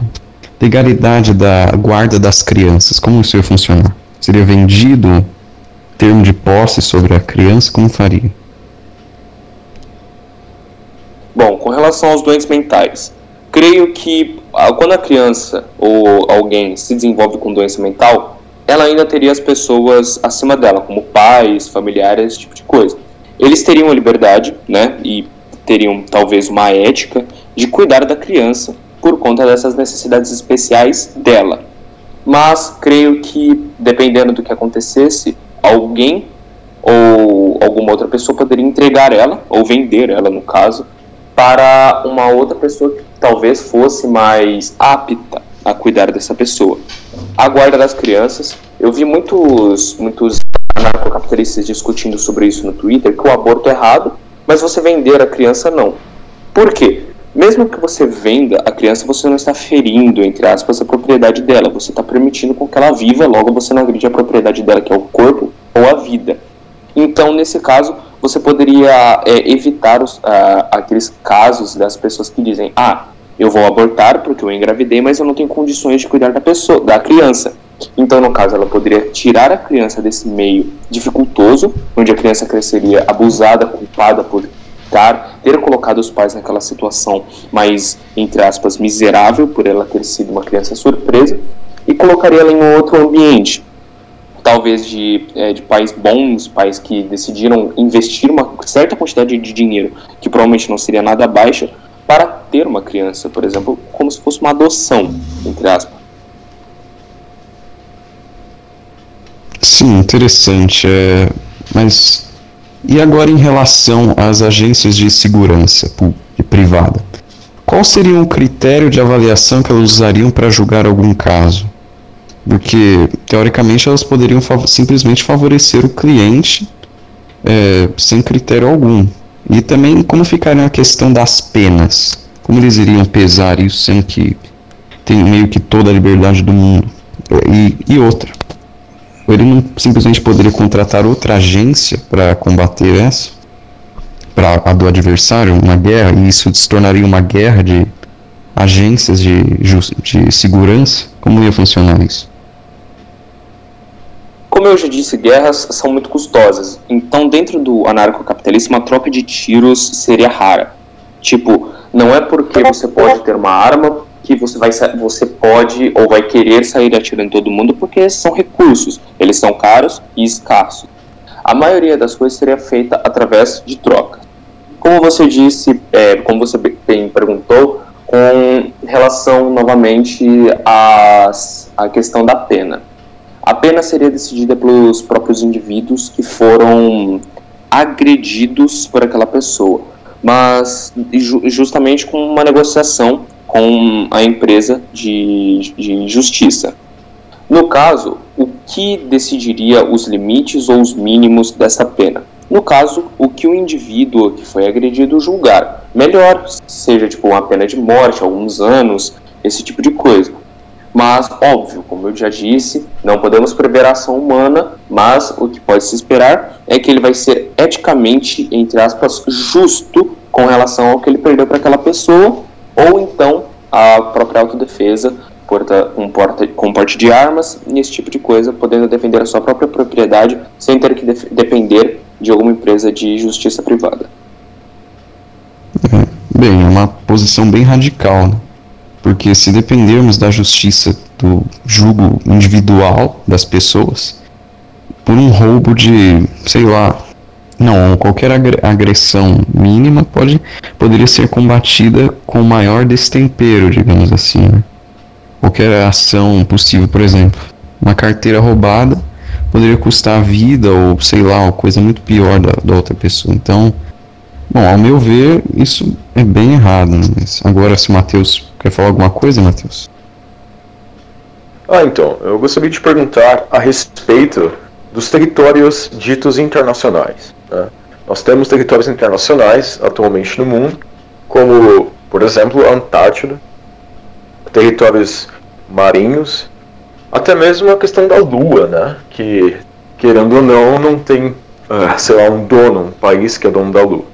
legalidade da guarda das crianças. Como isso ia funcionar? Seria vendido termo de posse sobre a criança? Como faria? Bom, com relação aos doentes mentais, creio que ah, quando a criança ou alguém se desenvolve com doença mental, ela ainda teria as pessoas acima dela, como pais, familiares, esse tipo de coisa. Eles teriam a liberdade, né, e teriam talvez uma ética de cuidar da criança por conta dessas necessidades especiais dela. Mas creio que, dependendo do que acontecesse, alguém ou alguma outra pessoa poderia entregar ela, ou vender ela no caso, para uma outra pessoa que talvez fosse mais apta a cuidar dessa pessoa. A guarda das crianças, eu vi muitos, muitos anarcocapitalistas discutindo sobre isso no Twitter, que o aborto é errado, mas você vender a criança não. Por quê? Mesmo que você venda a criança, você não está ferindo, entre aspas, a propriedade dela. Você está permitindo com que ela viva, logo você não agride a propriedade dela, que é o corpo ou a vida. Então, nesse caso, você poderia é, evitar os, ah, aqueles casos das pessoas que dizem: ah, eu vou abortar porque eu engravidei, mas eu não tenho condições de cuidar da pessoa, da criança. Então, no caso, ela poderia tirar a criança desse meio dificultoso, onde a criança cresceria abusada, culpada por dar, ter colocado os pais naquela situação mais, entre aspas, miserável, por ela ter sido uma criança surpresa, e colocaria ela em um outro ambiente. Talvez de, é, de pais bons, pais que decidiram investir uma certa quantidade de dinheiro, que provavelmente não seria nada baixa, para ter uma criança, por exemplo, como se fosse uma adoção, entre aspas. Sim, interessante. É... Mas e agora em relação às agências de segurança e privada? Qual seria o critério de avaliação que elas usariam para julgar algum caso? Porque, teoricamente, elas poderiam simplesmente favorecer o cliente é, sem critério algum. E também como ficaria a questão das penas? Como eles iriam pesar isso, sendo que tem meio que toda a liberdade do mundo? E, e outra, ele não simplesmente poderia contratar outra agência para combater essa? Para a do adversário, uma guerra, e isso se tornaria uma guerra de agências de, de segurança? Como ia funcionar isso? Como eu já disse, guerras são muito custosas. Então, dentro do anarcocapitalismo, a troca de tiros seria rara. Tipo, não é porque você pode ter uma arma que você, vai, você pode ou vai querer sair atirando todo mundo, porque são recursos. Eles são caros e escassos. A maioria das coisas seria feita através de troca. Como você disse, é, como você bem perguntou, com relação novamente à questão da pena a pena seria decidida pelos próprios indivíduos que foram agredidos por aquela pessoa, mas justamente com uma negociação com a empresa de, de justiça. No caso, o que decidiria os limites ou os mínimos dessa pena? No caso, o que o indivíduo que foi agredido julgar. Melhor, seja tipo uma pena de morte, alguns anos, esse tipo de coisa. Mas, óbvio, como eu já disse, não podemos prever a ação humana, mas o que pode se esperar é que ele vai ser eticamente, entre aspas, justo com relação ao que ele perdeu para aquela pessoa, ou então a própria autodefesa porta, com, porta, com porte de armas e esse tipo de coisa, podendo defender a sua própria propriedade sem ter que depender de alguma empresa de justiça privada. Bem, é uma posição bem radical, né? Porque se dependermos da justiça, do julgo individual das pessoas, por um roubo de, sei lá, não, qualquer agressão mínima pode, poderia ser combatida com maior destempero, digamos assim. Né? Qualquer ação possível, por exemplo, Uma carteira roubada poderia custar a vida ou sei lá, uma coisa muito pior da, da outra pessoa. Então, bom, ao meu ver, isso é bem errado. Né? Agora, se o quer falar alguma coisa, Matheus? Ah, então, eu gostaria de perguntar a respeito dos territórios ditos internacionais. Né? Nós temos territórios internacionais atualmente no mundo, como, por exemplo, a Antártida, territórios marinhos, até mesmo a questão da Lua, né? Que, querendo ou não, não tem, uh, sei lá, um dono, um país que é dono da Lua.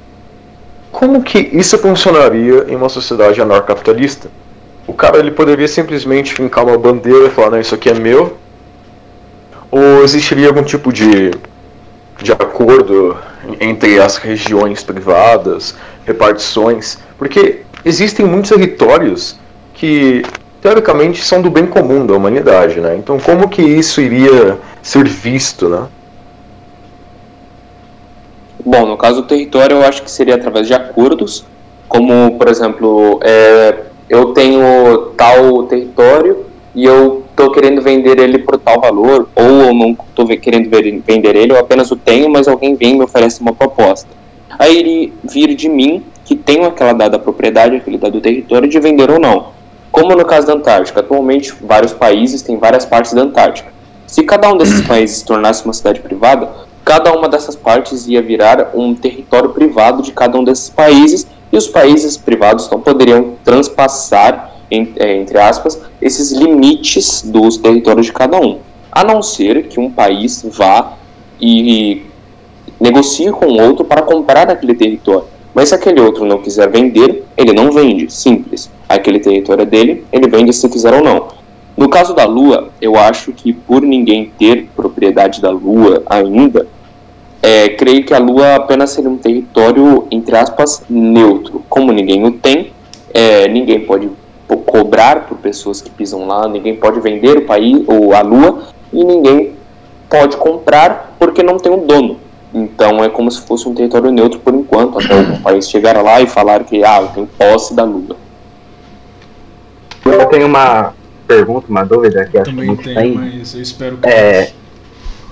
Como que isso funcionaria em uma sociedade anarcapitalista? O cara ele poderia simplesmente fincar uma bandeira e falar, não, isso aqui é meu? Ou existiria algum tipo de, de acordo entre as regiões privadas, repartições? Porque existem muitos territórios que, teoricamente, são do bem comum da humanidade, né? Então como que isso iria ser visto, né? Bom, no caso do território, eu acho que seria através de acordos, como, por exemplo, é, eu tenho tal território e eu estou querendo vender ele por tal valor, ou eu não estou querendo vender ele, eu apenas o tenho, mas alguém vem e me oferece uma proposta. Aí ele vir de mim, que tenho aquela dada propriedade, aquele dado território, de vender ou não. Como no caso da Antártica, atualmente vários países têm várias partes da Antártica. Se cada um desses países se tornasse uma cidade privada, cada uma dessas partes ia virar um território privado de cada um desses países e os países privados não poderiam transpassar, é, entre aspas, esses limites dos territórios de cada um, a não ser que um país vá e negocie com outro para comprar aquele território. Mas se aquele outro não quiser vender, ele não vende, simples. Aquele território é dele, ele vende se quiser ou não. No caso da Lua, eu acho que por ninguém ter propriedade da Lua ainda, é, creio que a Lua apenas seria um território, entre aspas, neutro. Como ninguém o tem, é, ninguém pode cobrar por pessoas que pisam lá, ninguém pode vender o país ou a Lua e ninguém pode comprar porque não tem um dono. Então é como se fosse um território neutro por enquanto, até algum país chegar lá e falar que ah, tenho posse da Lua. Eu tenho uma pergunta, uma dúvida que acho Também que tem, tem. mas eu espero que. É,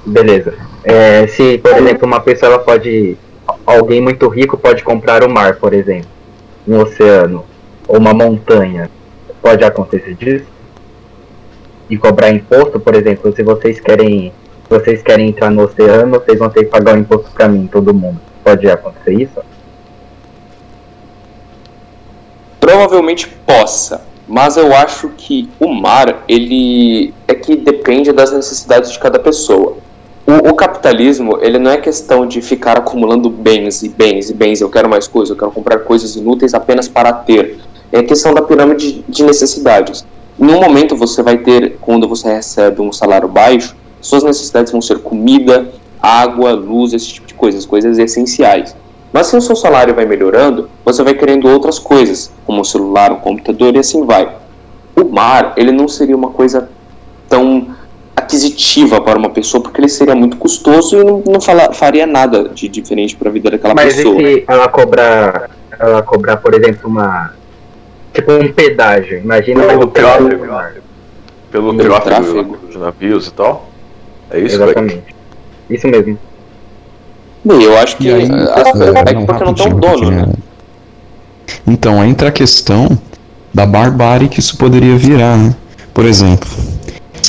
beleza. É, se, por exemplo, uma pessoa pode. Alguém muito rico pode comprar o mar, por exemplo. Um oceano. Ou uma montanha. Pode acontecer disso? E cobrar imposto, por exemplo, se vocês querem. Se vocês querem entrar no oceano, vocês vão ter que pagar o imposto pra mim, todo mundo. Pode acontecer isso? Provavelmente possa, mas eu acho que o mar, ele é que depende das necessidades de cada pessoa. O, o, capitalismo, ele não é questão de ficar acumulando bens e bens e bens, eu quero mais coisas, eu quero comprar coisas inúteis apenas para ter. É questão da pirâmide de necessidades. Em um momento você vai ter, quando você recebe um salário baixo, suas necessidades vão ser comida, água, luz, esse tipo de coisas, coisas essenciais. Mas se o seu salário vai melhorando, você vai querendo outras coisas, como o celular, o computador e assim vai. O mar, ele não seria uma coisa tão aquisitiva para uma pessoa, porque ele seria muito custoso e não, não fala, faria nada de diferente para a vida daquela Mas pessoa. Mas se ela cobrar, ela cobrar, por exemplo, uma tipo um pedágio? Imagina pelo tráfego, pelo Pelo tráfego, de navios e tal. É isso, Exatamente. Isso mesmo. Bem, eu acho que E aí, as- é, é não, porque não tem um dono, né? Então, entra a questão da barbárie que isso poderia virar, né? Por exemplo,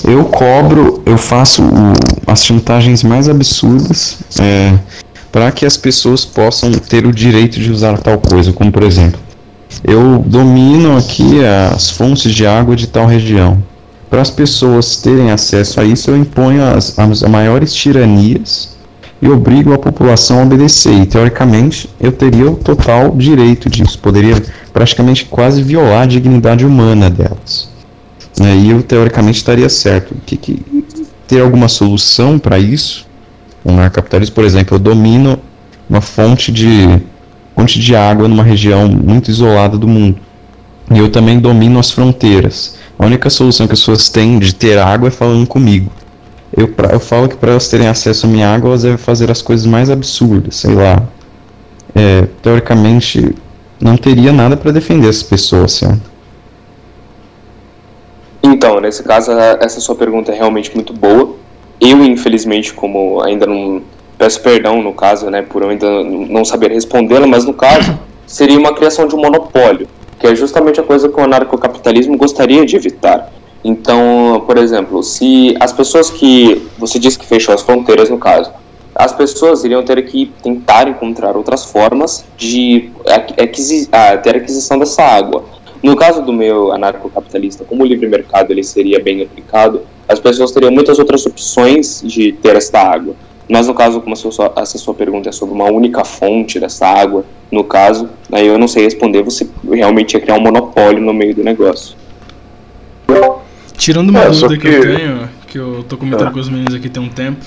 eu cobro, eu faço o- as chantagens mais absurdas é, para que as pessoas possam ter o direito de usar tal coisa, como por exemplo, eu domino aqui as fontes de água de tal região. Para as pessoas terem acesso a isso, eu imponho as, as maiores tiranias e obrigo a população a obedecer. E teoricamente eu teria o total direito disso, poderia praticamente quase violar a dignidade humana delas. Né, E eu teoricamente estaria certo. Que, que, ter alguma solução para isso? Um capitalismo, por exemplo, eu domino uma fonte de fonte de água numa região muito isolada do mundo. E eu também domino as fronteiras. A única solução que as pessoas têm de ter água é falando comigo. Eu, pra- eu falo que para elas terem acesso à minha água, elas devem fazer as coisas mais absurdas, sei lá. É, teoricamente, não teria nada para defender essas pessoas, certo? Então, nesse caso, essa sua pergunta é realmente muito boa. Eu, infelizmente, como ainda não. Peço perdão, no caso, né, por eu ainda não saber respondê-la, mas no caso, seria uma criação de um monopólio, que é justamente a coisa que o anarcocapitalismo gostaria de evitar. Então, por exemplo, se as pessoas que. Você disse que fechou as fronteiras, no caso. As pessoas iriam ter que tentar encontrar outras formas de aqui- aquisi- ah, ter aquisição dessa água. No caso do meu anarcocapitalista, como o livre mercado ele seria bem aplicado, as pessoas teriam muitas outras opções de ter esta água. Mas no caso, como a sua, essa sua pergunta é sobre uma única fonte dessa água, no caso, aí eu não sei responder, você realmente ia criar um monopólio no meio do negócio. Tirando uma É, dúvida que... eu que- tenho, que eu tô comentando Ah. com os meninos aqui tem um tempo.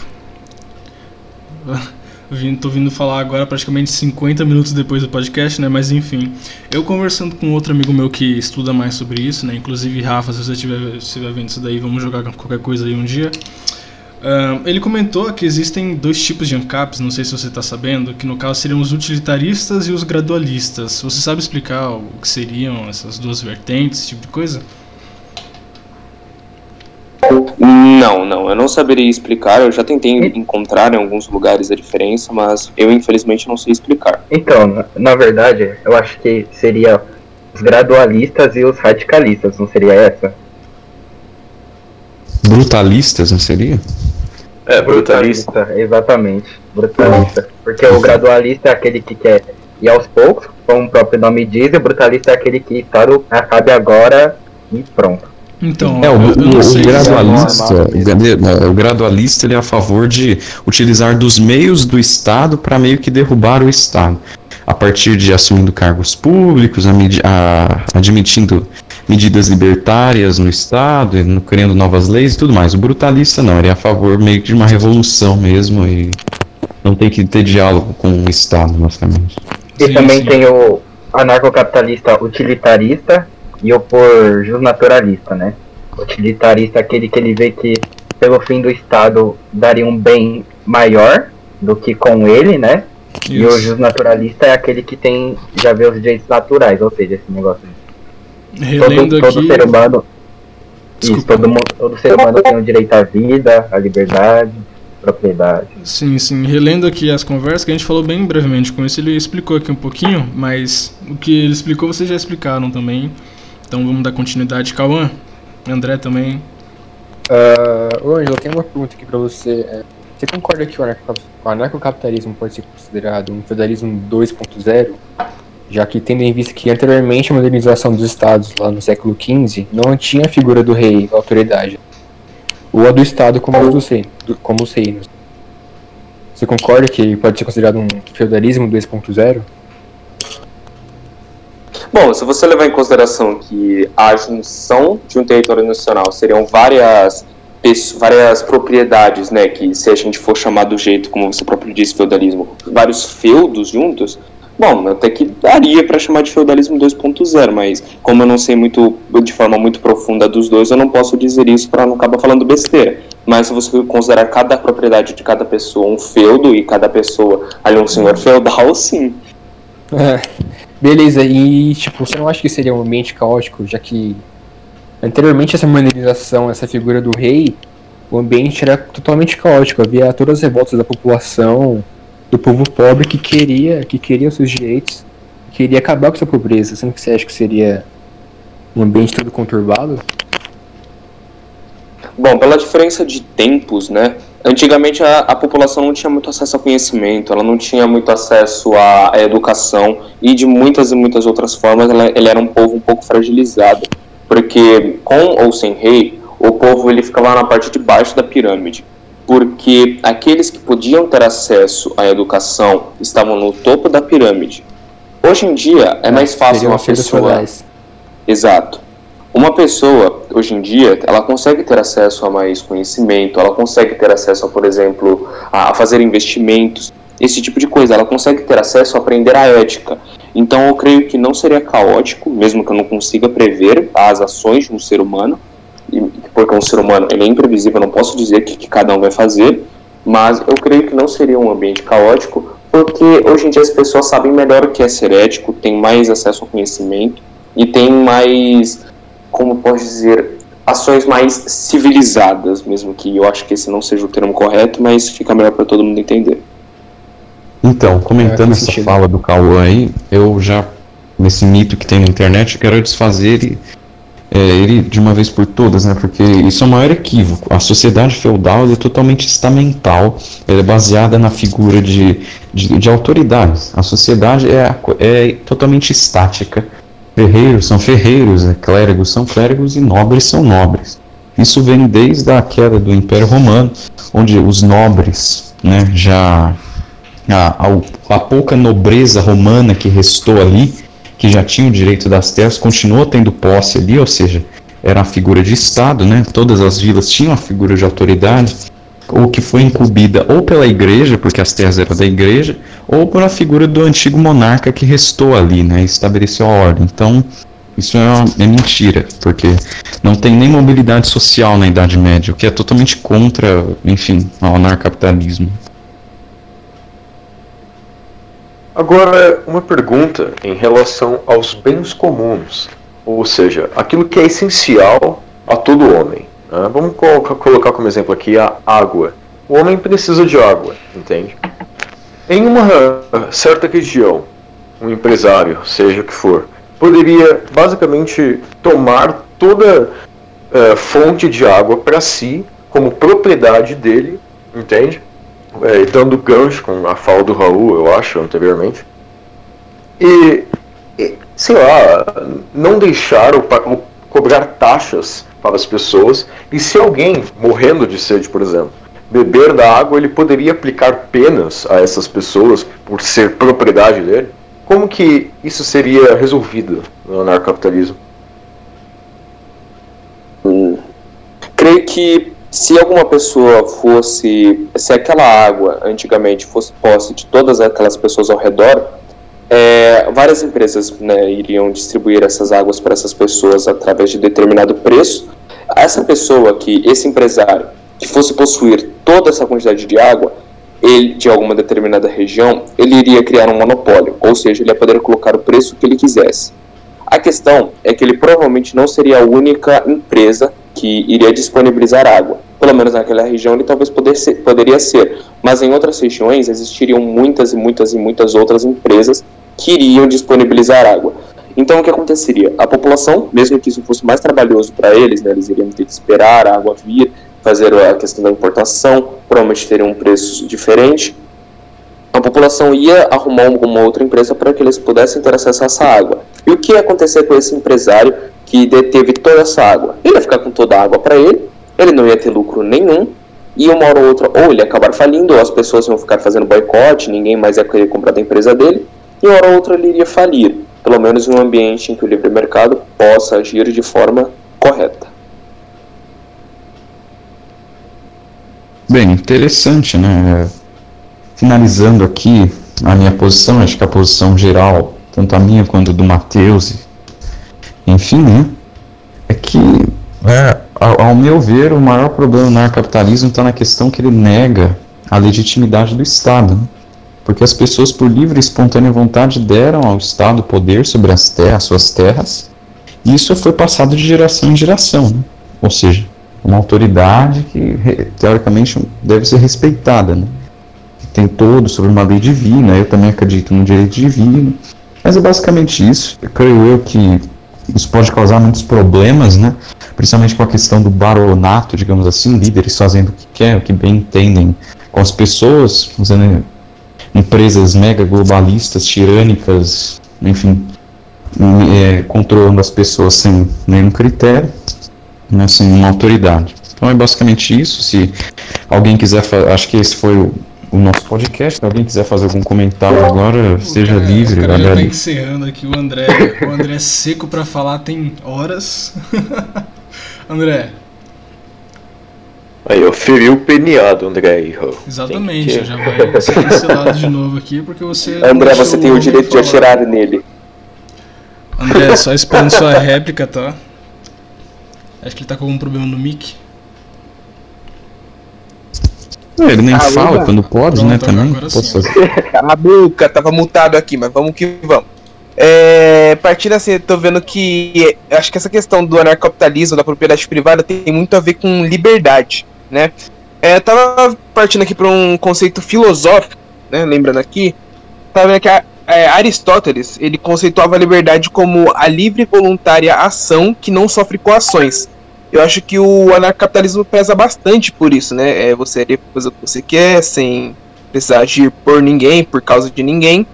Vim- Tô vindo falar agora praticamente 50 minutos depois do podcast, né? Mas enfim, eu conversando com outro amigo meu que estuda mais sobre isso, né? Inclusive, Rafa, se você estiver estiver vendo isso daí, vamos jogar qualquer coisa aí um dia. Ahn, ele comentou que existem dois tipos de ANCAPs, não sei se você está sabendo, que no caso seriam os utilitaristas e os gradualistas. Você sabe explicar o que seriam essas duas vertentes, esse tipo de coisa? Não, não, eu não saberia explicar. Eu já tentei encontrar em alguns lugares a diferença, mas eu infelizmente não sei explicar. Então, na, na verdade, eu acho que seria os gradualistas e os radicalistas, não seria essa? Brutalistas, não seria? É, brutalista. Exatamente, brutalista. Porque o gradualista é aquele que quer ir aos poucos, como o próprio nome diz, e o brutalista é aquele que está no acabe agora e pronto. Então, É, o, o- o gradualista, é uma- o gradu- o gradualista ele é a favor de utilizar dos meios do Estado para meio que derrubar o Estado. A partir de assumindo cargos públicos, a a- admitindo medidas libertárias no Estado, e criando novas leis e tudo mais. O brutalista não, ele é a favor meio que de uma revolução mesmo e não tem que ter diálogo com o Estado, basicamente. E Sim, também sim. tem o anarcocapitalista utilitarista e o por justnaturalista, né? Utilitarista é aquele que ele vê que pelo fim do Estado daria um bem maior do que com ele, né? E o Isso. justnaturalista é aquele que tem, já vê os direitos naturais, ou seja, esse negócio Relendo todo, todo aqui. ser humano. Isso, todo, todo ser humano tem o direito à vida, à liberdade, propriedade. Sim, sim. Relendo aqui as conversas, que a gente falou bem brevemente com isso, ele explicou aqui um pouquinho, mas o que ele explicou vocês já explicaram também. Então vamos dar continuidade. Cauã, André também. Ô Ângelo, eu tenho uma pergunta aqui pra você. É, Você concorda que o anarco- o anarcocapitalismo pode ser considerado um feudalismo 2.0? Já que tendo em vista que anteriormente a modernização dos estados lá no século XV não tinha a figura do rei, da autoridade, ou a do estado como, do- como os reinos. Você concorda que pode ser considerado um feudalismo 2.0? Bom, se você levar em consideração que a junção de um território nacional seriam várias várias propriedades, né, que se a gente for chamar do jeito como você próprio disse, feudalismo, vários feudos juntos, bom, até que daria para chamar de feudalismo 2.0, mas como eu não sei muito de forma muito profunda dos dois, eu não posso dizer isso para não acabar falando besteira. Mas se você considerar cada propriedade de cada pessoa um feudo e cada pessoa ali um senhor feudal, sim. Beleza, e tipo, você não acha que seria um ambiente caótico, já que anteriormente essa modernização, essa figura do rei, o ambiente era totalmente caótico, havia todas as revoltas da população, do povo pobre que queria, que queria os seus direitos, queria acabar com essa pobreza, sendo que você acha que seria um ambiente todo conturbado? Bom, pela diferença de tempos, né? Antigamente a, a população não tinha muito acesso a conhecimento, ela não tinha muito acesso à, à educação e de muitas e muitas outras formas ela, ele era um povo um pouco fragilizado, porque com ou sem rei, o povo ele ficava na parte de baixo da pirâmide, porque aqueles que podiam ter acesso à educação estavam no topo da pirâmide. Hoje em dia é mais fácil uma pessoa. Exato. Uma pessoa, hoje em dia, ela consegue ter acesso a mais conhecimento, ela consegue ter acesso, a, por exemplo, a, fazer investimentos, esse tipo de coisa. Ela consegue ter acesso a aprender a ética. Então, eu creio que não seria caótico, mesmo que eu não consiga prever as ações de um ser humano, porque um ser humano ele é imprevisível, eu não posso dizer o que, que cada um vai fazer, mas eu creio que não seria um ambiente caótico, porque hoje em dia as pessoas sabem melhor o que é ser ético, têm mais acesso ao conhecimento e têm mais, como posso dizer, ações mais civilizadas, mesmo que eu acho que esse não seja o termo correto, mas fica melhor para todo mundo entender. Então, comentando É, essa sentido. fala do Cauã aí, eu já, nesse mito que tem na internet, eu quero desfazer ele, é, ele de uma vez por todas, né? Porque isso é o maior equívoco. A sociedade feudal é totalmente estamental, ela é baseada na figura de, de, de autoridades. A sociedade é, é totalmente estática. Ferreiros são ferreiros, né? clérigos são clérigos e nobres são nobres. Isso vem desde a queda do Império Romano, onde os nobres né, já a, a, a pouca nobreza romana que restou ali, que já tinha o direito das terras, continuou tendo posse ali, ou seja, era a figura de Estado, né? Todas as vilas tinham a figura de autoridade, ou que foi incumbida ou pela igreja, porque as terras eram da igreja, ou por a figura do antigo monarca que restou ali, né? Estabeleceu a ordem. Então, isso é, uma- é mentira, porque não tem nem mobilidade social na Idade Média, o que é totalmente contra, enfim, ao anarcapitalismo. Agora, uma pergunta em relação aos bens comuns, ou seja, aquilo que é essencial a todo homem. Né? Vamos colocar, colocar como exemplo aqui a água. O homem precisa de água, entende? Em uma certa região, um empresário, seja o que for, poderia basicamente tomar toda eh, fonte de água para si, como propriedade dele, entende? é, dando gancho com a fala do Raul, eu acho, anteriormente. E, e, sei lá, não deixar pa- ou cobrar taxas para as pessoas. E se alguém morrendo de sede, por exemplo, beber da água, ele poderia aplicar penas a essas pessoas por ser propriedade dele? Como que isso seria resolvido no anarcapitalismo? Creio que se alguma pessoa fosse, se aquela água antigamente fosse posse de todas aquelas pessoas ao redor, é, várias empresas né, iriam distribuir essas águas para essas pessoas através de determinado preço. Essa pessoa que, esse empresário, que fosse possuir toda essa quantidade de água, ele, de alguma determinada região, ele iria criar um monopólio, ou seja, ele ia poder colocar o preço que ele quisesse. A questão é que ele provavelmente não seria a única empresa que iria disponibilizar água. Pelo menos naquela região ele talvez ser- poderia ser, mas em outras regiões existiriam muitas e muitas e muitas outras empresas que iriam disponibilizar água. Então o que aconteceria? A população, mesmo que isso fosse mais trabalhoso para eles, né, eles iriam ter que esperar a água vir, fazer a questão da importação, provavelmente teriam um preço diferente. A população ia arrumar uma outra empresa para que eles pudessem ter acesso a essa água. E o que ia acontecer com esse empresário que deteve toda essa água? Ele ia ficar com toda a água para ele, ele não ia ter lucro nenhum, e uma hora ou outra, ou ele ia acabar falindo, ou as pessoas iam ficar fazendo boicote, ninguém mais ia querer comprar da empresa dele, e hora ou outra ele iria falir, pelo menos em um ambiente em que o livre mercado possa agir de forma correta. Bem, interessante, né? Finalizando aqui a minha posição, acho que a posição geral, tanto a minha quanto a do Matheus, enfim, né? É que, é, ao, meu ver, o maior problema do narcapitalismo está na questão que ele nega a legitimidade do Estado. né? Porque as pessoas, por livre e espontânea vontade, deram ao Estado poder sobre as terras, suas terras, e isso foi passado de geração em geração. Né? Ou seja, uma autoridade que teoricamente deve ser respeitada, né? Que Tem todo sobre uma lei divina, eu também acredito no direito divino, mas é basicamente isso. Eu creio eu que isso pode causar muitos problemas, né? Principalmente com a questão do baronato, digamos assim, líderes fazendo o que quer, o que bem entendem com as pessoas, usando empresas mega globalistas, tirânicas, enfim, é, controlando as pessoas sem nenhum critério né, sem uma autoridade. Então é basicamente isso. Se alguém quiser, acho que esse foi o, o nosso podcast. Se alguém quiser fazer algum comentário agora, seja O cara- livre. O cara já tá encerrando aqui o André. O André é seco pra falar tem horas. André, Aí, ó, feriu o peniado, André exatamente, que- já vai ser cancelado de novo aqui porque você. André, você tem o direito de falar. atirar nele. André, só esperando sua réplica, tá? Acho que ele tá com algum problema no mic. Não, ele nem Ah, fala quando pode, né? Pronto, Também. agora Posso a boca, tava mutado aqui, mas vamos que vamos. É, partindo assim, eu tô vendo que acho que essa questão do anarcapitalismo, da propriedade privada, tem muito a ver com liberdade, né? É, tava partindo aqui para um conceito filosófico, né? Lembrando aqui, tava vendo que a, é, Aristóteles ele conceituava a liberdade como a livre e voluntária ação que não sofre coações. Eu acho que o anarcapitalismo pesa bastante por isso, né? É você fazer o que você quer sem precisar agir por ninguém, por causa de ninguém.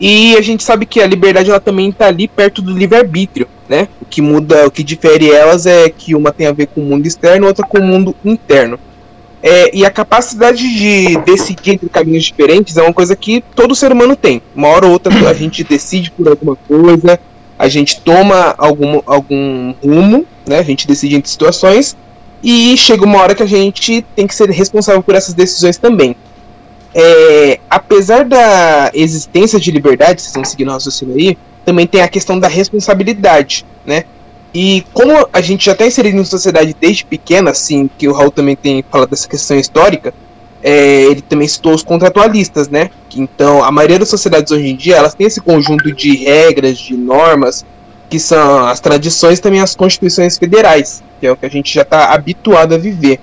E a gente sabe que a liberdade ela também está ali perto do livre-arbítrio, né? O que muda, o que difere elas é que uma tem a ver com o mundo externo, outra com o mundo interno. É, e a capacidade de decidir entre caminhos diferentes é uma coisa que todo ser humano tem. Uma hora ou outra a gente decide por alguma coisa, a gente toma algum, algum rumo, né? A gente decide entre situações e chega uma hora que a gente tem que ser responsável por essas decisões também é, apesar da existência de liberdade, vocês estão seguindo o raciocínio aí, também tem a questão da responsabilidade, né? E como a gente já está inserido em sociedade desde pequena, assim, que o Raul também tem falado dessa questão histórica, é, ele também citou os contratualistas, né? Então, a maioria das sociedades hoje em dia, elas têm esse conjunto de regras, de normas, que são as tradições também as constituições federais, que é o que a gente já está habituado a viver.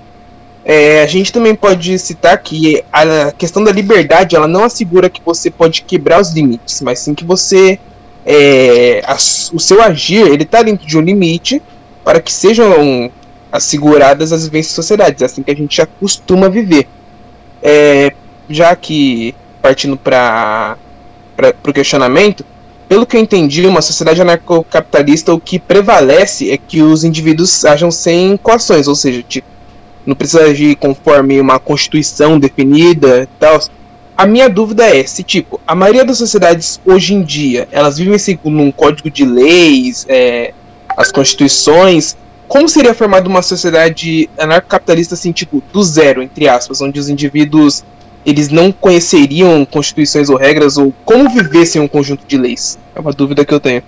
É, a gente também pode citar que a questão da liberdade ela não assegura que você pode quebrar os limites, mas sim que você é, a, o seu agir ele está dentro de um limite para que sejam asseguradas as vivências sociedades, é assim que a gente acostuma viver. É, já que partindo para o questionamento, pelo que eu entendi, uma sociedade anarcocapitalista o que prevalece é que os indivíduos ajam sem coações, ou seja, tipo não precisa agir conforme uma constituição definida e tal. A minha dúvida é se, tipo, a maioria das sociedades hoje em dia, elas vivem segundo um código de leis, é, as constituições. Como seria formada uma sociedade anarcocapitalista, assim, tipo, do zero, entre aspas, onde os indivíduos eles não conheceriam constituições ou regras, ou como vivessem um conjunto de leis? É uma dúvida que eu tenho.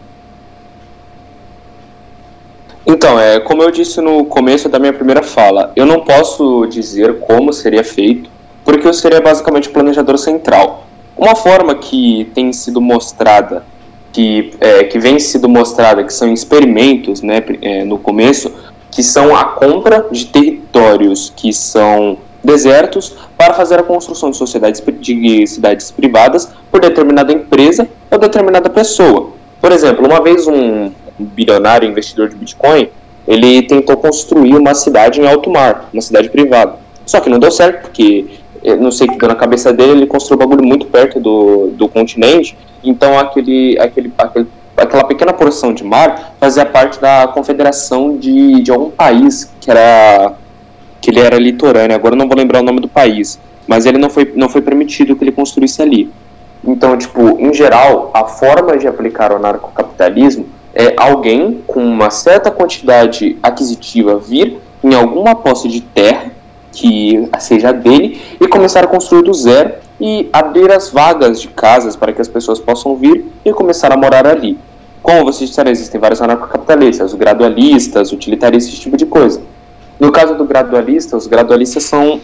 Então, é, como eu disse no começo da minha primeira fala, eu não posso dizer como seria feito, porque eu seria basicamente o planejador central. Uma forma que tem sido mostrada, que, é, que vem sido mostrada, que são experimentos né, é, no começo, que são a compra de territórios que são desertos para fazer a construção de sociedades de cidades privadas por determinada empresa ou determinada pessoa. Por exemplo, uma vez um, bilionário investidor de Bitcoin, ele tentou construir uma cidade em alto mar, uma cidade privada. Só que não deu certo, porque não sei o que deu na cabeça dele, ele construiu um bagulho muito perto do, do continente, então aquele, aquele, aquele, aquela pequena porção de mar fazia parte da confederação de, de algum país que era que ele era litorâneo, agora não vou lembrar o nome do país, mas ele não foi, não foi permitido que ele construísse ali. Então, tipo, em geral, a forma de aplicar o anarcocapitalismo é alguém com uma certa quantidade aquisitiva vir em alguma posse de terra que seja dele e começar a construir do zero e abrir as vagas de casas para que as pessoas possam vir e começar a morar ali. Como vocês disseram, existem vários anarcocapitalistas, gradualistas, utilitaristas, esse tipo de coisa. No caso do gradualista, os gradualistas são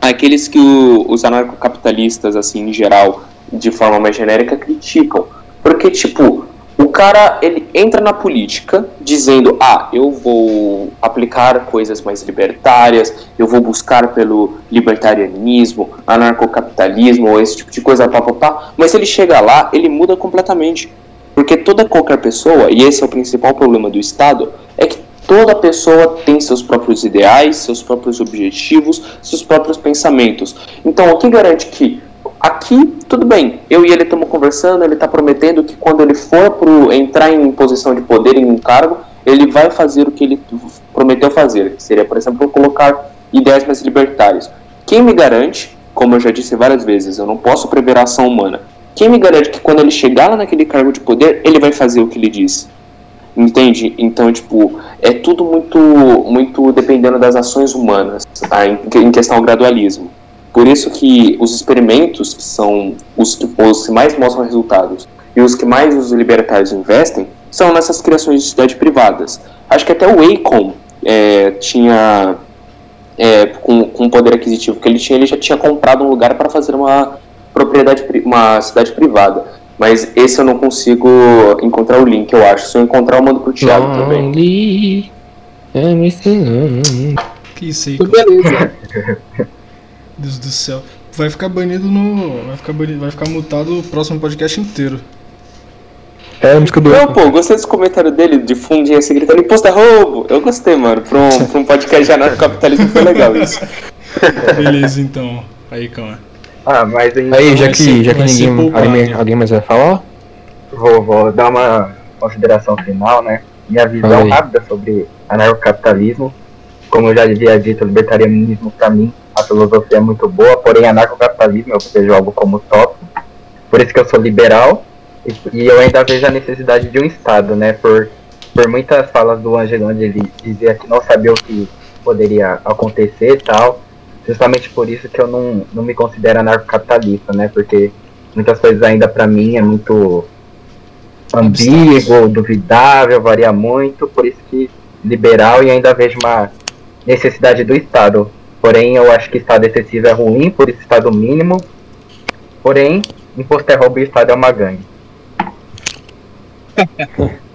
aqueles que o, os anarcocapitalistas, assim, em geral, de forma mais genérica, criticam. Porque, tipo, o cara, ele entra na política dizendo: "Ah, eu vou aplicar coisas mais libertárias, eu vou buscar pelo libertarianismo, anarcocapitalismo, esse tipo de coisa, pá, pá, pá". Mas ele chega lá, ele muda completamente. Porque toda qualquer pessoa, e esse é o principal problema do Estado, é que toda pessoa tem seus próprios ideais, seus próprios objetivos, seus próprios pensamentos. Então, o que garante que Aqui, tudo bem, eu e ele estamos conversando, ele está prometendo que quando ele for pro, entrar em posição de poder, em um cargo, ele vai fazer o que ele prometeu fazer, que seria, por exemplo, colocar ideias mais libertárias. Quem me garante, como eu já disse várias vezes, eu não posso prever a ação humana, quem me garante que quando ele chegar lá naquele cargo de poder, ele vai fazer o que ele disse? Entende? Então, tipo, é tudo muito, muito dependendo das ações humanas, tá? em, questão ao gradualismo. Por isso que os experimentos são os que, os que mais mostram resultados e os que mais os libertários investem são nessas criações de cidades privadas. Acho que até o Acom é, tinha, é, com, com o poder aquisitivo que ele tinha, ele já tinha comprado um lugar para fazer uma propriedade, uma cidade privada. Mas esse eu não consigo encontrar o link, eu acho. Se eu encontrar, eu mando pro Thiago também. Lonely, missing- Que isso aí, beleza. Deus do céu. Vai ficar banido no. Vai ficar, banido, vai ficar mutado o próximo podcast inteiro. É a música do Não, pô, gostei desse comentário dele, de fundinha assim, gritando, imposto é roubo. Eu gostei, mano. Pra um, pra um podcast de anarcocapitalismo foi legal isso. Beleza, então. Aí, calma. Ah, mas em- Aí, já que, ser- já que ninguém, alguém, alguém mais vai falar, vou, vou dar uma consideração final, né? Minha visão aí. rápida sobre anarcocapitalismo. Como eu já havia dito, o libertarianismo, para mim, a filosofia é muito boa, porém, anarcocapitalismo eu vejo algo como tópico. Por isso que eu sou liberal e, e eu ainda vejo a necessidade de um Estado, né? Por, por muitas falas do Angelo, onde ele dizia que não sabia o que poderia acontecer e tal. Justamente por isso que eu não, não me considero anarcocapitalista, né? Porque muitas coisas ainda para mim é muito ambíguo, duvidável, varia muito, por isso que liberal e ainda vejo uma necessidade do Estado. Porém, eu acho que Estado excessivo é ruim, por isso Estado mínimo. Porém, imposto é roubo e Estado é uma gangue.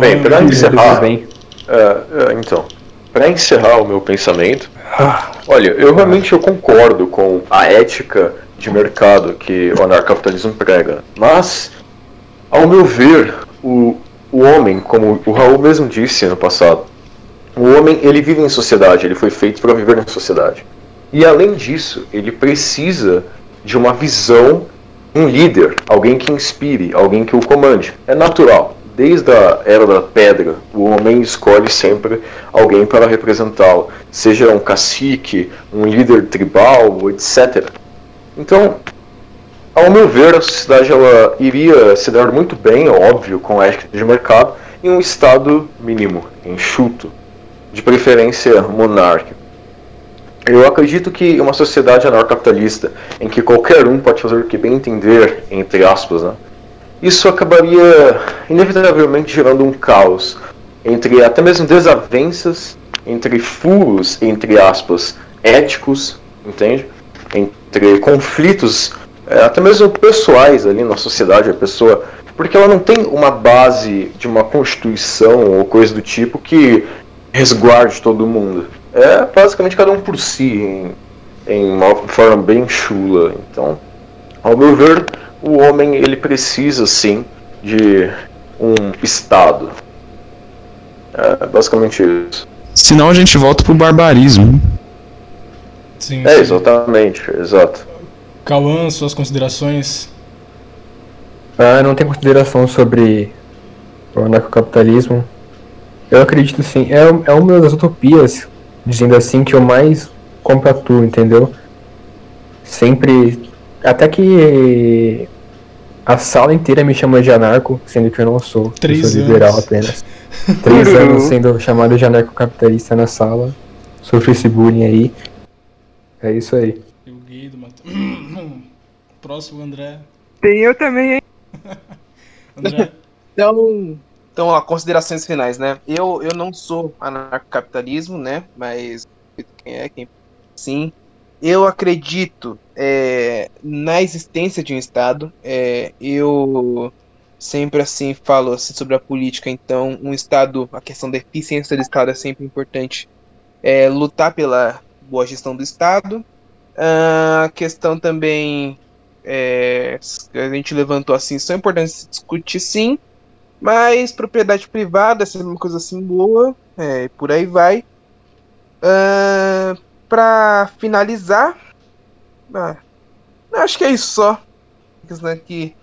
Bem, pra tudo encerrar, bem. É, é, então, para encerrar o meu pensamento, olha, eu realmente eu concordo com a ética de mercado que o anarcapitalismo prega, mas, ao meu ver, o, o homem, como o Raul mesmo disse no passado, o homem ele vive em sociedade, ele foi feito para viver em sociedade. E além disso, ele precisa de uma visão, um líder, alguém que inspire, alguém que o comande. É natural. Desde a era da pedra, o homem escolhe sempre alguém para representá-lo, seja um cacique, um líder tribal, etc. Então, ao meu ver, a sociedade ela iria se dar muito bem, óbvio, com a ética de mercado, em um estado mínimo, enxuto, de preferência monárquico. Eu acredito que uma sociedade anarcapitalista, em que qualquer um pode fazer o que bem entender, entre aspas, né, isso acabaria inevitavelmente gerando um caos entre até mesmo desavenças, entre furos, entre aspas, éticos, entende? Entre conflitos, é, até mesmo pessoais ali na sociedade, a pessoa, porque ela não tem uma base de uma constituição ou coisa do tipo que resguarde todo mundo. É basicamente cada um por si, em, em uma forma bem chula. Então, ao meu ver, o homem ele precisa sim de um Estado. É basicamente isso. Senão a gente volta pro barbarismo. Sim, É, sim. exatamente, exato. Cauã, suas considerações. Ah, não tem consideração sobre o anarcocapitalismo. Eu acredito sim. É, é uma das utopias, dizendo assim, que eu mais compactuo, entendeu? Sempre. Até que a sala inteira me chama de anarco, sendo que eu não sou. Três eu sou liberal anos. apenas. Três anos sendo chamado de anarcocapitalista na sala. Sofri esse bullying aí. É isso aí. Eu gay do Matheus. Próximo, André. Tem eu também, hein? André. Então, então ó, considerações finais, né? Eu, eu não sou anarcocapitalismo, né? Mas quem é, quem sim. Eu acredito é, na existência de um Estado. É, eu sempre assim falo assim, sobre a política, então um Estado, a questão da eficiência do Estado é sempre importante. É, lutar pela boa gestão do Estado. A questão também é, a gente levantou assim, são importantes discutir sim, mas propriedade privada, essa é uma coisa assim boa, é, por aí vai. Ah, pra finalizar, ah, acho que é isso só. Que,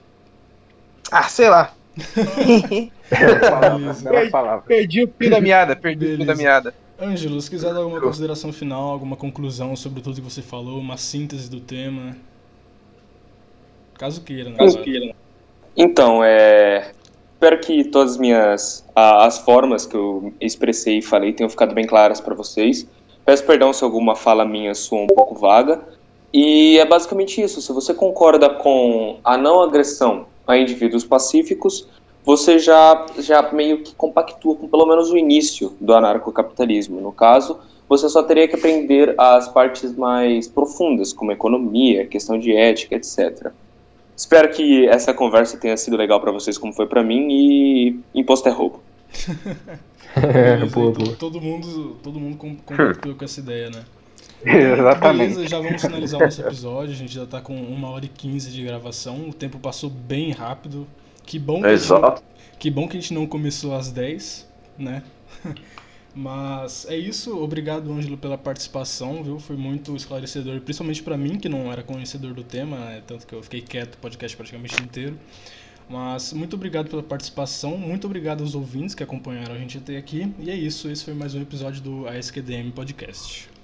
ah, sei lá. Beleza. Palavra. perdi o fio da meada, perdi o fio da Beleza. meada. Ângelo, se quiser dar alguma consideração final, alguma conclusão sobre tudo que você falou, uma síntese do tema. Caso queira, né? Caso Então, é. Espero que todas as minhas. as formas que eu expressei e falei tenham ficado bem claras para vocês. Peço perdão se alguma fala minha soou um pouco vaga. E é basicamente isso. Se você concorda com a não agressão a indivíduos pacíficos, você já, já meio que compactua com pelo menos o início do anarcocapitalismo. No caso, você só teria que aprender as partes mais profundas, como economia, questão de ética, etc. Espero que essa conversa tenha sido legal para vocês, como foi para mim, e imposto é roubo. Beleza, boa, então boa. todo mundo, todo mundo com- concordou com essa ideia, né? Exatamente. Beleza, já vamos finalizar o nosso episódio. A gente já tá com uma hora e quinze de gravação. O tempo passou bem rápido. Que bom que, a gente, não- Exato. que bom que a gente não começou às 10, né? Mas é isso. Obrigado, Ângelo, pela participação, viu? Foi muito esclarecedor, principalmente pra mim, que não era conhecedor do tema, né? tanto que eu fiquei quieto o podcast praticamente inteiro. Mas muito obrigado pela participação, muito obrigado aos ouvintes que acompanharam a gente até aqui. E é isso, esse foi mais um episódio do ASQDM Podcast.